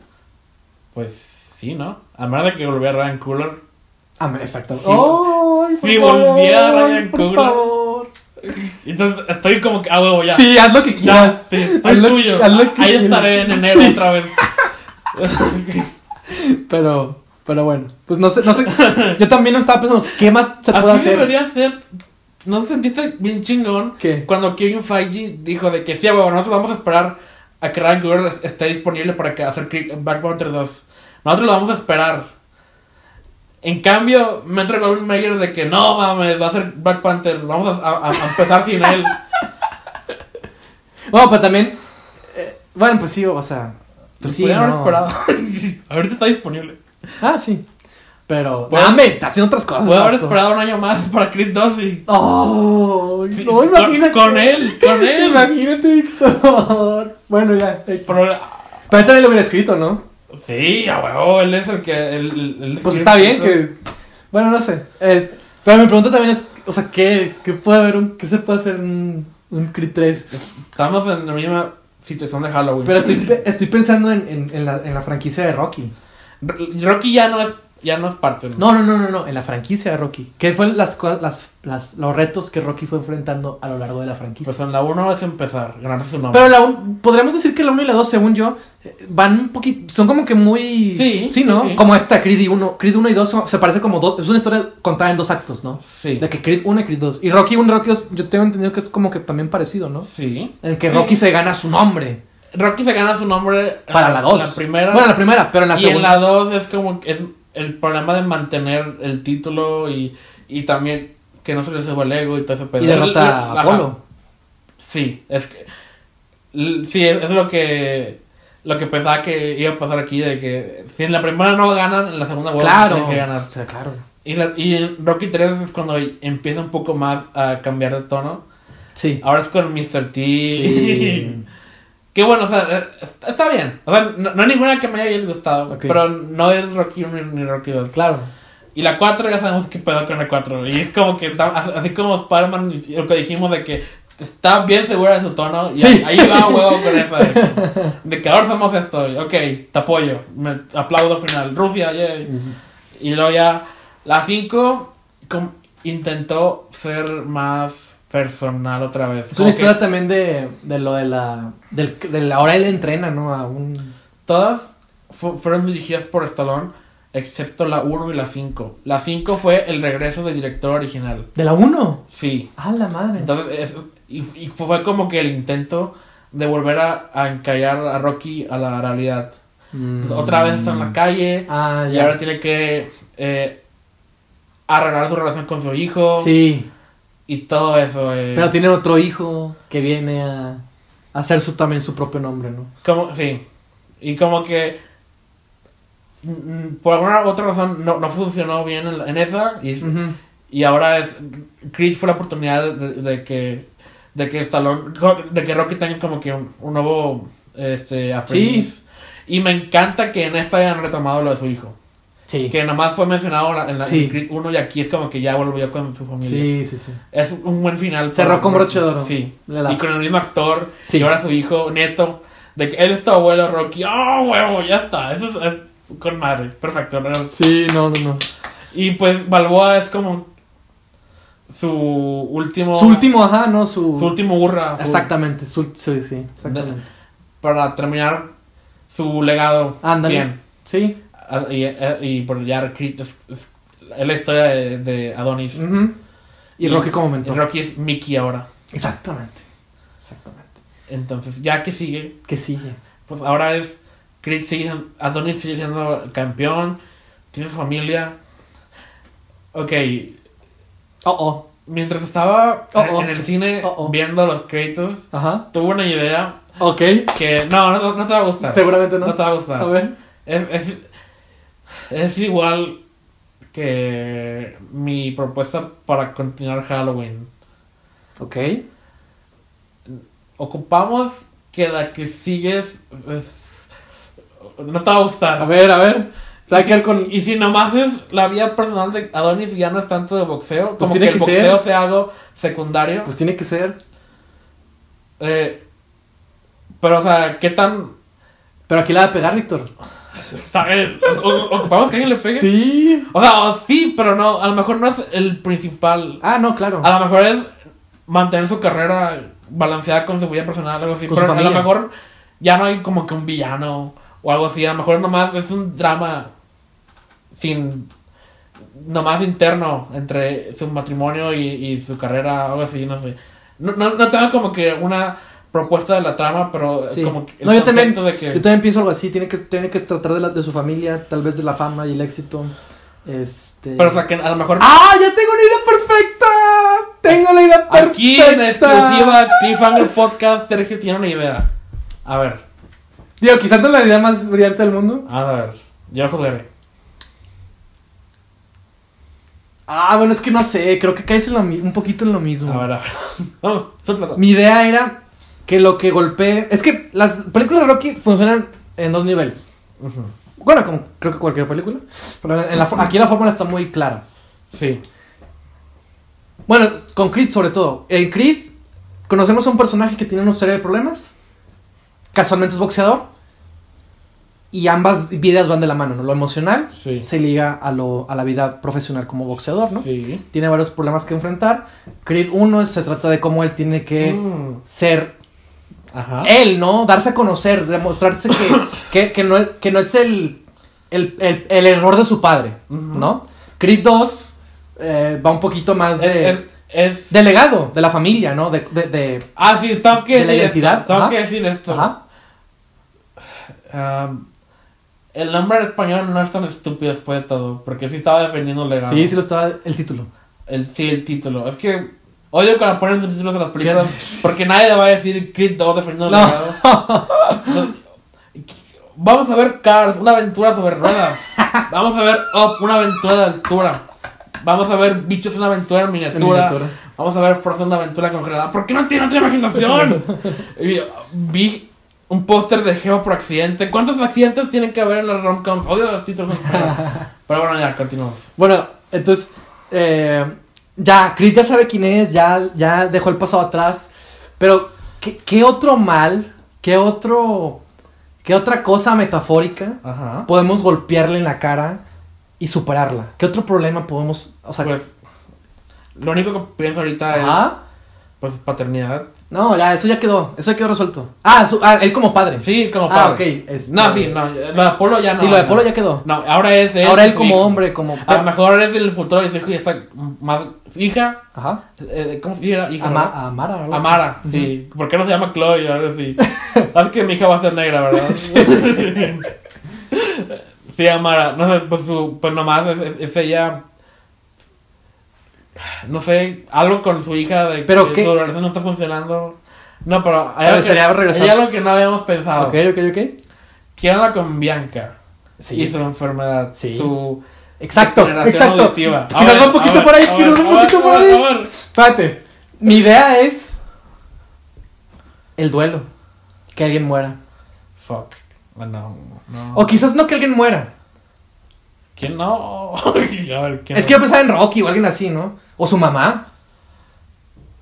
Pues sí, ¿no? A menos de que volviera Ryan Cooler. Ah, exacto. ¡Ay, por Si volviera Ryan por Coogler. favor! Entonces estoy como que, ah, huevo, ya. Sí, haz lo que Ya, quieras. sí, estoy tuyo. haz lo que Ahí quieras. estaré en enero Sí. otra vez. Pero, pero bueno, pues no sé, no sé. Yo también estaba pensando, ¿qué más se puede Así hacer? debería ser. ¿No te sentiste bien chingón? ¿Qué? Cuando Kevin Feige dijo de que sí, huevo, nosotros vamos a esperar a que Ryan Coogler es- esté disponible para que hacer Black Panther 2. Nosotros lo vamos a esperar. En cambio, me entregó un mail de que no mames, va a ser Black Panther, vamos a, a- a empezar sin él. Bueno, pero también. eh, bueno, pues sí, o sea. Pues sí. Haber no. esperado. Ahorita está disponible. Ah, sí. Pero. Bueno, ¡Dame! Está haciendo otras cosas. Puedo haber esperado un año más para Creed 2 y. ¡Oh! Sí, no, con- imagínate. Con él, con él. Imagínate, Víctor. Bueno, ya. eh, Pero, Pero él también lo hubiera escrito, ¿no? sí, a huevo, él es el que. el- el- el- Pues está bien que. Bueno, no sé. Es... Pero mi pregunta también es: o sea, ¿qué, qué puede haber? Un... ¿Qué se puede hacer en un Creed 3? Estamos en la misma situación de Halloween. Pero estoy, estoy pensando en, en, en la, en la franquicia de Rocky. Rocky ya no es, ya no es parte. No, no, no, no, no, en la franquicia de Rocky. ¿Qué fue las, las, las, los retos que Rocky fue enfrentando a lo largo de la franquicia? Pues en la 1 es empezar, ganarse su nombre. Pero la un- podríamos decir que la 1 y la 2, según yo, van un poquito. Son como que muy. Sí, Sí, ¿no? sí, sí. Como esta, Creed 1. Creed 1 y 2 son- se parece como dos. Es una historia contada en dos actos, ¿no? Sí. De que Creed 1 y Creed 2. Y Rocky 1 y Rocky 2, yo tengo entendido que es como que también parecido, ¿no? Sí. En el que Sí. Rocky se gana su nombre. Rocky se gana su nombre en Para la 2. La primera. Bueno, la primera, pero en la y en segunda. la 2 es como es el problema de mantener el título y, y también que no se le sube el ego y todo ese pedo. Y derrota a. Apolo. Sí, es que. Sí, es, lo que. Lo que pensaba que iba a pasar aquí, de que si en la primera no ganan, en la segunda vuelta Claro. tienen que ganar. Claro. Y, la- y en Rocky 3 es cuando empieza un poco más a cambiar de tono. Sí. Ahora es con Mr. T. Sí. Qué bueno, o sea, eh, está bien. O sea, no, no hay ninguna que me haya disgustado. Ok. Pero no es Rocky 1 ni, Rocky 2. Claro. Y la 4 ya sabemos qué pedo con la 4. Y es como que, así como Spider-Man, lo que dijimos de que está bien segura de su tono. Y Sí. ahí va huevo con eso. De, que- de que ahora hacemos esto. y, Ok, te apoyo. Me aplaudo al final. Rusia, yay. Y luego ya la 5 com- intentó ser más personal otra vez. Es una que historia también de, de lo de la. Del, del- ahora él entrena, ¿no? A un. Todas fu- fueron dirigidas por Stallone, excepto la 1 y la 5. La 5 fue el regreso del director original. ¿De la 1? Sí. ¡Ah, la madre! Entonces, es- y, y fue como que el intento de volver a, a encallar a Rocky a la realidad. Mm. Otra vez está en la calle Ah, y ahora tiene que eh, arreglar su relación con su hijo Sí. Y todo eso. eh. Pero tiene otro hijo que viene a, a hacer su, también su propio nombre, ¿no? Como, sí. Y como que. mm, Por alguna otra razón no, no funcionó bien en, esa. Y, y ahora es. Creed fue la oportunidad de, de que. De que Stallone. De que Rocky tenga como que un, un nuevo. Este. aprendiz. Y me encanta que en esta hayan retomado lo de su hijo. Sí. Que nomás fue mencionado en la, en la- Sí. en Creed 1 y aquí es como que ya volvió con su familia. Sí, sí, sí. Es un buen final. Cerró con broche de oro. Sí. La- Y con el mismo actor. Sí. Y ahora su hijo, Neto. De que él es tu abuelo, Rocky. ¡Oh, huevo! Ya está. Eso es, es con madre. Perfecto. ¿no? Sí, no, no, no. Y pues Balboa es como su último. Su último, ajá, ¿no? Su. Su último burra. su- Exactamente, su, sí, sí, exactamente. Para terminar su legado. Ándale. Bien. Sí. Ah, Y, eh, y por ya la historia de, de Adonis. Y, Y- Rocky como Y mentor. Rocky es Mickey ahora. Exactamente. Exactamente. Entonces, ya que sigue, ¿Qué sigue? pues ahora es Creed sigue Adonis sigue siendo campeón, tiene familia. Ok, Oh, oh. mientras estaba Oh, en- oh. en el cine oh. viendo los créditos, Ajá. tuve una idea Ok. que no, no, no te va a gustar. Seguramente no. No te va a gustar. A ver. Es, es, es igual que mi propuesta para continuar Halloween. Ok. Ocupamos que la que sigues es- no te va a gustar. A ver, a ver. Que ver con. Y si nomás es la vida personal de Adonis y ya no es tanto de boxeo, Pues como tiene que el que ser. boxeo sea algo secundario. Pues tiene que ser. eh, pero, o sea, ¿qué tan. Pero aquí la va a pegar, Víctor. ¿Sabes? O- o- ¿Ocupamos que alguien le pegue? Sí. O sea, o sí, pero no, a lo mejor no es el principal. Ah, no, claro. A lo mejor es mantener su carrera balanceada con su vida personal, algo así. Con pero a lo mejor ya no hay como que un villano o algo así. A lo mejor nomás es un drama sin. nomás interno entre su matrimonio y, y su carrera, algo así, no sé. No, no, no tengo como que una propuesta de la trama, pero Sí. como que el No, yo también, de que. yo también pienso algo así. Tiene que, tiene que tratar de, la, de su familia, tal vez de la fama y el éxito. Este. Pero o sea, que a lo mejor. ¡Ah! ¡Ya tengo una idea perfecta! Tengo la idea perfecta. Aquí en exclusiva Cliffhanger Podcast, Sergio tiene una idea. A ver, Digo, quizás no la idea más brillante del mundo. a ver, yo lo jugaré. Ah, bueno, es que no sé, creo que caes en lo un poquito en lo mismo. A ver, a ver. Vamos, suéltalo. Mi idea era que lo que golpee. Es que las películas de Rocky funcionan en dos niveles. Bueno, como creo que cualquier película. Pero en la fo- aquí la fórmula está muy clara. Sí. Bueno, con Creed sobre todo. En Creed conocemos a un personaje que tiene una serie de problemas. Casualmente es boxeador. Y ambas vidas van de la mano, ¿no? Lo emocional Sí. se liga a, lo, a la vida profesional como boxeador, ¿no? Sí. Tiene varios problemas que enfrentar. Creed 1 se trata de cómo él tiene que Mm. ser Ajá. él, ¿no? Darse a conocer, demostrarse que, que, que no, es, que no es el, el, el- el error de su padre, Ujú. ¿no? Creed 2 eh, va un poquito más de, Es, es- de legado, de la familia, ¿no? De, de, de- Ah, sí, tengo que de la decir identidad, esto. Tengo que decir esto. Ajá. Um, el nombre en español no es tan estúpido después de todo, porque sí estaba defendiendo el legado. Sí, sí lo estaba el título. El, sí, el título. Es que odio cuando ponen los títulos de las películas, porque nadie le va a decir Creed 2 defendiendo el No. Vamos a ver Cars, una aventura sobre ruedas. Vamos a ver Up, una aventura de altura. Vamos a ver Bichos, una aventura en miniatura. miniatura. Vamos a ver Frozen, una aventura congelada. ¿Por qué no tiene otra imaginación? Vi un póster de Geo por accidente. ¿Cuántos accidentes tienen que haber en las romcoms? Odio los títulos en. Pero bueno, ya, continuamos. Bueno, entonces, eh, ya, Creed ya sabe quién es, ya, ya dejó el pasado atrás, pero ¿qué, qué otro mal, qué otro, qué otra cosa metafórica Ajá. podemos golpearle en la cara y superarla? ¿Qué otro problema podemos, o sea, Pues, lo único que pienso ahorita es, pues, paternidad. No, ya, eso ya quedó, eso ya quedó resuelto. Ah, su- ah, él como padre. Sí, como Ah, padre. ok, este- No, sí, no, lo de Apolo ya no. Sí, lo de no. Polo ya quedó. No, ahora es él. Ahora él como hijo. hombre, como... A lo mejor es el futuro y su hijo ya está más... Hija, Ajá. eh, ¿cómo se llama? Hija. Amara. algo así. Amara, sí. ¿Por qué no se llama Chloe? Ahora sí. Sabes que mi hija va a ser negra, ¿verdad? sí. Amara. No sé, pues, su, pues nomás es, es- es ella. No sé, algo con su hija de ¿Pero que qué? su relación no está funcionando. No, pero hay algo, sería que, regresar. hay algo que no habíamos pensado. Ok, ok, ok. ¿Qué onda con Bianca? Sí. Y su enfermedad. Sí. Su Exacto, exacto. auditiva. Quizás ver, va un poquito por ahí, quizás ver, va un poquito por ahí. Espérate. Mi idea es el duelo. Que alguien muera. Fuck. Ah, No. O quizás no que alguien muera. ¿Quién no? a ver, ¿quién Es que yo pensaba en Rocky o alguien así, ¿no? O su mamá.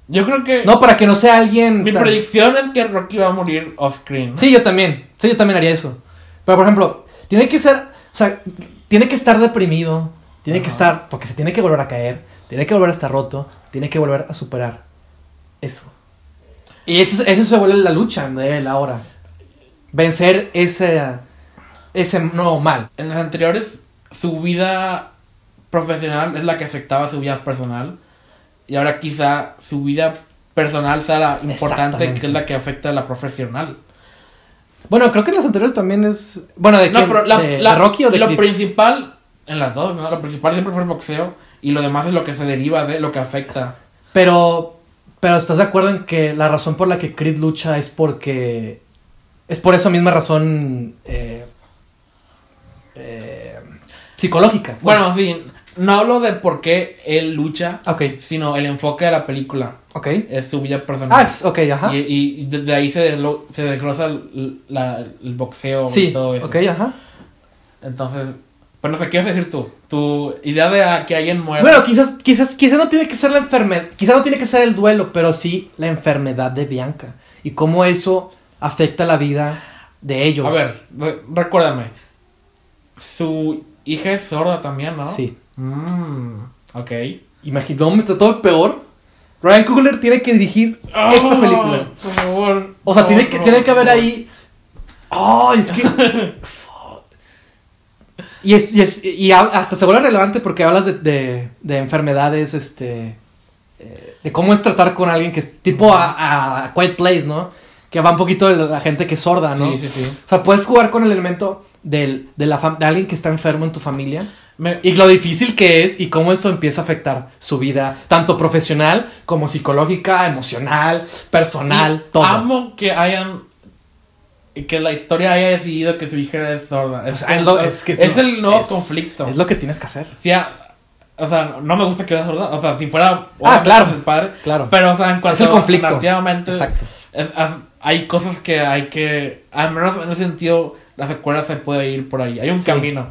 Yo creo que. No, para que no sea alguien. Mi tan- predicción es que Rocky va a morir off-screen. Sí, yo también. Sí, yo también haría eso. Pero por ejemplo, tiene que ser. O sea, tiene que estar deprimido. Tiene que estar. Porque se tiene que volver a caer. Tiene que volver a estar roto. Tiene que volver a superar. Eso. Y eso, eso se vuelve la lucha de él ahora. Vencer ese. Ese nuevo mal. En las anteriores, su vida profesional es la que afectaba su vida personal. Y ahora quizá su vida personal sea la importante, que es la que afecta a la profesional. Bueno, creo que en las anteriores también es. Bueno, ¿de No, quién? pero la, ¿De, la- de Rocky o de lo Creed? principal, en las dos, ¿no? Lo principal siempre fue el boxeo. Y lo demás es lo que se deriva de lo que afecta. Pero, pero ¿estás de acuerdo en que la razón por la que Creed lucha es porque es por esa misma razón eh, eh, psicológica? pues? Bueno, sí, no hablo de por qué él lucha, sino el enfoque de la película. ok. Es su vida personal. Ah, es- ok, ajá. Y, y- y desde ahí se, deslo- se desglosa el, la- el boxeo y sí, todo eso. ok, ajá. Entonces, pues no sé, ¿qué vas a decir tú? Tu idea de a- que alguien muera. Bueno, quizás, quizás, quizás no tiene que ser la enfermedad, quizás no tiene que ser el duelo, pero sí la enfermedad de Bianca y cómo eso afecta la vida de ellos. a ver, re- recuérdame. Su hija es sorda también, ¿no? Sí. Mm, ok. Imagínate, todo peor. Ryan Coogler tiene que dirigir esta Ah, película. Por favor. O sea, tiene que, tiene que haber ahí. ¡Oh! Es que. y, es, y, es- y ha- hasta se vuelve relevante porque hablas de, de, de enfermedades, este. eh, de cómo es tratar con alguien que es tipo a, a Quiet Place, ¿no? Que va un poquito de la gente que es sorda, ¿no? Sí, sí, sí. O sea, puedes jugar con el elemento del, de, la de alguien que está enfermo en tu familia Me- y lo difícil que es y cómo eso empieza a afectar su vida, tanto profesional como psicológica, emocional, personal, y todo. Amo que hayan. Que la historia haya decidido que su hija era sorda. Es, lo- es que es no, el nuevo es- conflicto. Es lo que tienes que hacer. Sí, a- o sea, no me gusta que era sorda. O sea, si fuera. Ah, claro. padre. Claro. Pero, o sea, en cuanto es el conflicto. Exacto. hay cosas que hay que. Al menos en ese sentido, la secuela se puede ir por ahí. Hay un Sí. camino.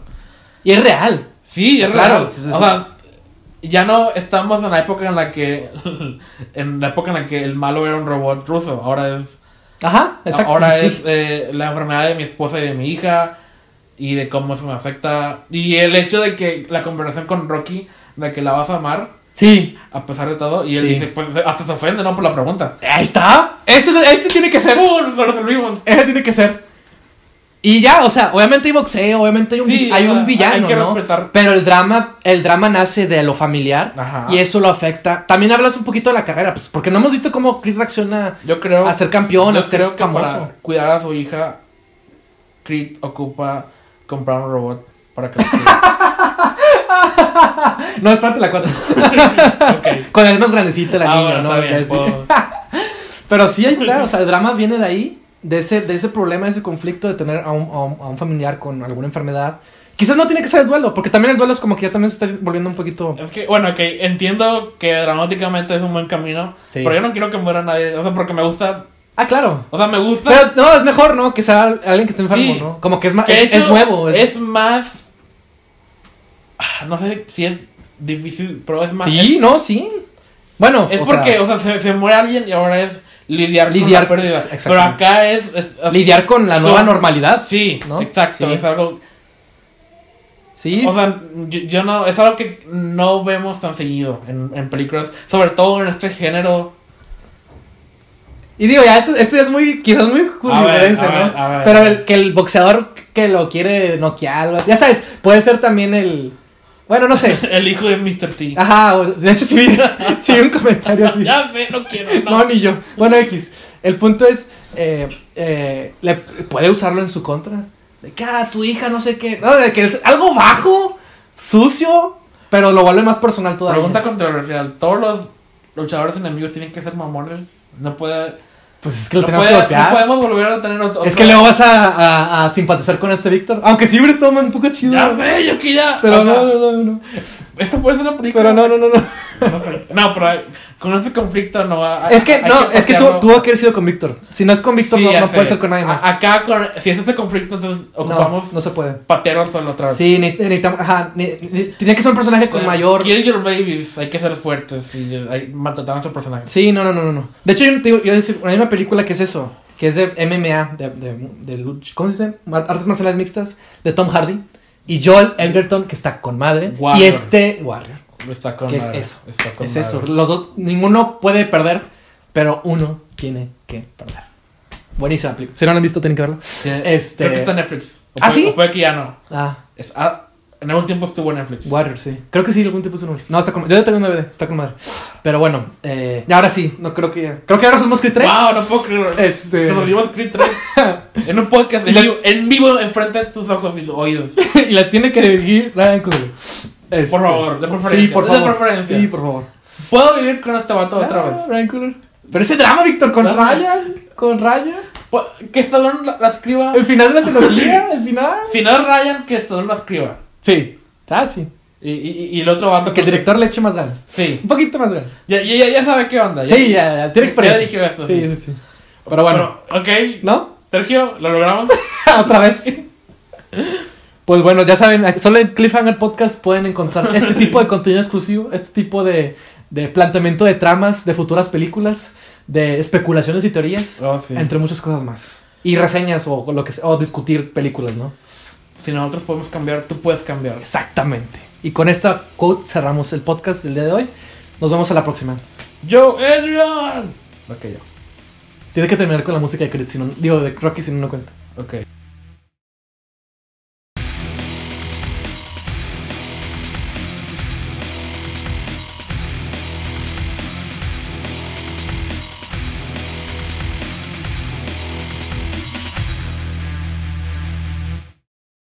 Y es real. Sí, es Claro, sí, sí, o sea, ya no estamos en la época en la que. en la época en la que el malo era un robot ruso. Ahora es. Ajá, exacto. ahora es eh, la enfermedad de mi esposa y de mi hija. Y de cómo eso me afecta. Y el hecho de que la conversación con Rocky, de que la vas a amar, Sí. a pesar de todo. Y él Sí. dice, pues hasta se ofende, ¿no? Por la pregunta. Ahí está. Ese, ese tiene que ser. ¡Pum! Lo resolvimos. Ese tiene que ser. Y ya, o sea, obviamente hay boxeo, obviamente hay un, Sí, hay un villano, hay que ¿no? respetar. Pero el drama, el drama nace de lo familiar Ajá. y eso lo afecta. También hablas un poquito de la carrera, pues, porque no hemos visto cómo Chris reacciona Yo creo. a ser campeón, yo a ser creo que cuidar a su hija, Creed ocupa comprar un robot para que No, espérate la cuatro. cuide. ok. Cuando es más grandecita la Ah, niña, bueno, ¿no? bien, puedo- Pero sí, ahí está, o sea, el drama viene de ahí, de ese, de ese problema, de ese conflicto de tener a un, a un- a un familiar con alguna enfermedad. Quizás no tiene que ser el duelo, porque también el duelo es como que ya también se está volviendo un poquito... Es que, bueno, ok, entiendo que dramáticamente es un buen camino, Sí. pero yo no quiero que muera nadie, o sea, porque me gusta, Ah, claro. o sea, me gusta... Pero no, es mejor, ¿no? Que sea alguien que esté enfermo, Sí. ¿no? Como que es, más, que es, nuevo. Es, Es más... Ah, No sé si es difícil, pero es más... sí, no, sí. Bueno, Es o porque, sea, o sea, se, se muere alguien y ahora es lidiar, Lidiar, con la pérdida. exactamente. Pero acá es... es- lidiar con la nueva normalidad. Sí, ¿no? exacto, Sí. es algo... Sí. O sea, yo, yo no... Es algo que no vemos tan seguido en, en películas, sobre todo en este género... Y digo, ya, esto, esto es muy, quizás muy hollywoodense, a ver, ¿no? ver. Pero el, que el boxeador que lo quiere noquear, algo así, ya sabes, puede ser también el... Bueno, no sé. El hijo de Mr. T. Ajá, de hecho sí vi, sí un comentario así. Ya ve, no quiero, no. No, ni yo. Bueno, X. El punto es, eh, eh, le, puede usarlo en su contra. De que, ah, tu hija, no sé qué. No, de que es algo bajo, sucio, pero lo vuelve más personal todavía. Pregunta controversial. ¿Todos los luchadores enemigos tienen que ser mamones? No puede... Pues es que lo no, tenemos puede- que golpear. no podemos volver a tener otro... Es que luego vas a, a- a simpatizar con este Víctor. Aunque sí hubiera estado un poco chido. Ya ve, yo que ya... Pero no, no, no, no. Esto puede ser una película. Pero no, no, no, no. No, pero hay- con este conflicto no va... Es que, hay no, es que tú, tuvo que haber sido con Víctor. Si no es con Víctor, Sí, no, no puede ser con nadie más. Acá, con, si es ese conflicto, entonces no, ocupamos no se puede. patearlo otra vez. Sí, necesitamos. Ajá, ni- que ser un personaje con Eh, mayor. Kill your babies, hay que ser fuertes y hay maltratar a nuestro personaje. Sí, no, no, no, no, no. De hecho, yo, digo- yo decir, hay una película que es eso, que es de MMA, de, de, ¿cómo se dice? Artes marciales mixtas, de Tom Hardy. Y Joel Edgerton, que está con madre. Warrior. Y este Warrior, Está con que es eso. está con Es madre. eso. Los dos, ninguno puede perder, pero uno tiene que perder. Buenísima película. Si no la han visto, tienen que verla. Sí, Este- Creo que está en Netflix. O ¿Ah, puede- sí? o puede que ya no. Ah, Es- ah, en algún tiempo estuvo en Netflix. Warrior, sí. Creo que sí, algún tipo de su nombre. No, está con Yo ya tengo un DVD, está con madre. Pero bueno, eh, ahora sí, no creo que. Creo que ahora somos Creed 3. Wow, no puedo creer. Este. Nos volvimos Creed 3 en un podcast en vivo, en vivo enfrente de tus ojos y tus oídos. y la tiene que dirigir Ryan Coogler. Este, Por favor, de preferencia, Sí, por de favor. preferencia. Sí, por favor. ¿Puedo vivir con este vato otra Ah, vez? Ryan Coogler. Pero ese drama, Víctor, con Drama. Ryan. Con Ryan. Pu- Que Stallone la, la escriba. El final de la trilogía, el final. Es Ryan, que Stallone la escriba. Sí. Ah, sí. Y, y, y el otro vato. Que el director le eche más ganas. Sí. Un poquito más ganas. Ya, ya, ya sabe qué onda. Ya, Sí, ya, ya. Tiene experiencia. Ya dije esto. Sí, sí, sí. Pero bueno. Pero, ok. ¿No? Sergio, lo logramos. Otra vez. Pues bueno, ya saben, solo en Cliffhanger Podcast pueden encontrar este tipo de contenido exclusivo, este tipo de, de planteamiento de tramas, de futuras películas, de especulaciones y teorías, Oh, sí. entre muchas cosas más. Y reseñas o lo que sea, o discutir películas, ¿no? Si nosotros podemos cambiar, tú puedes cambiar. Exactamente. Y con esta quote cerramos el podcast del día de hoy. Nos vemos a la próxima. Yo, Adrian. Ok, ya. Tiene que terminar con la música de Creed, si no, digo, de Rocky si no, no cuenta. Ok.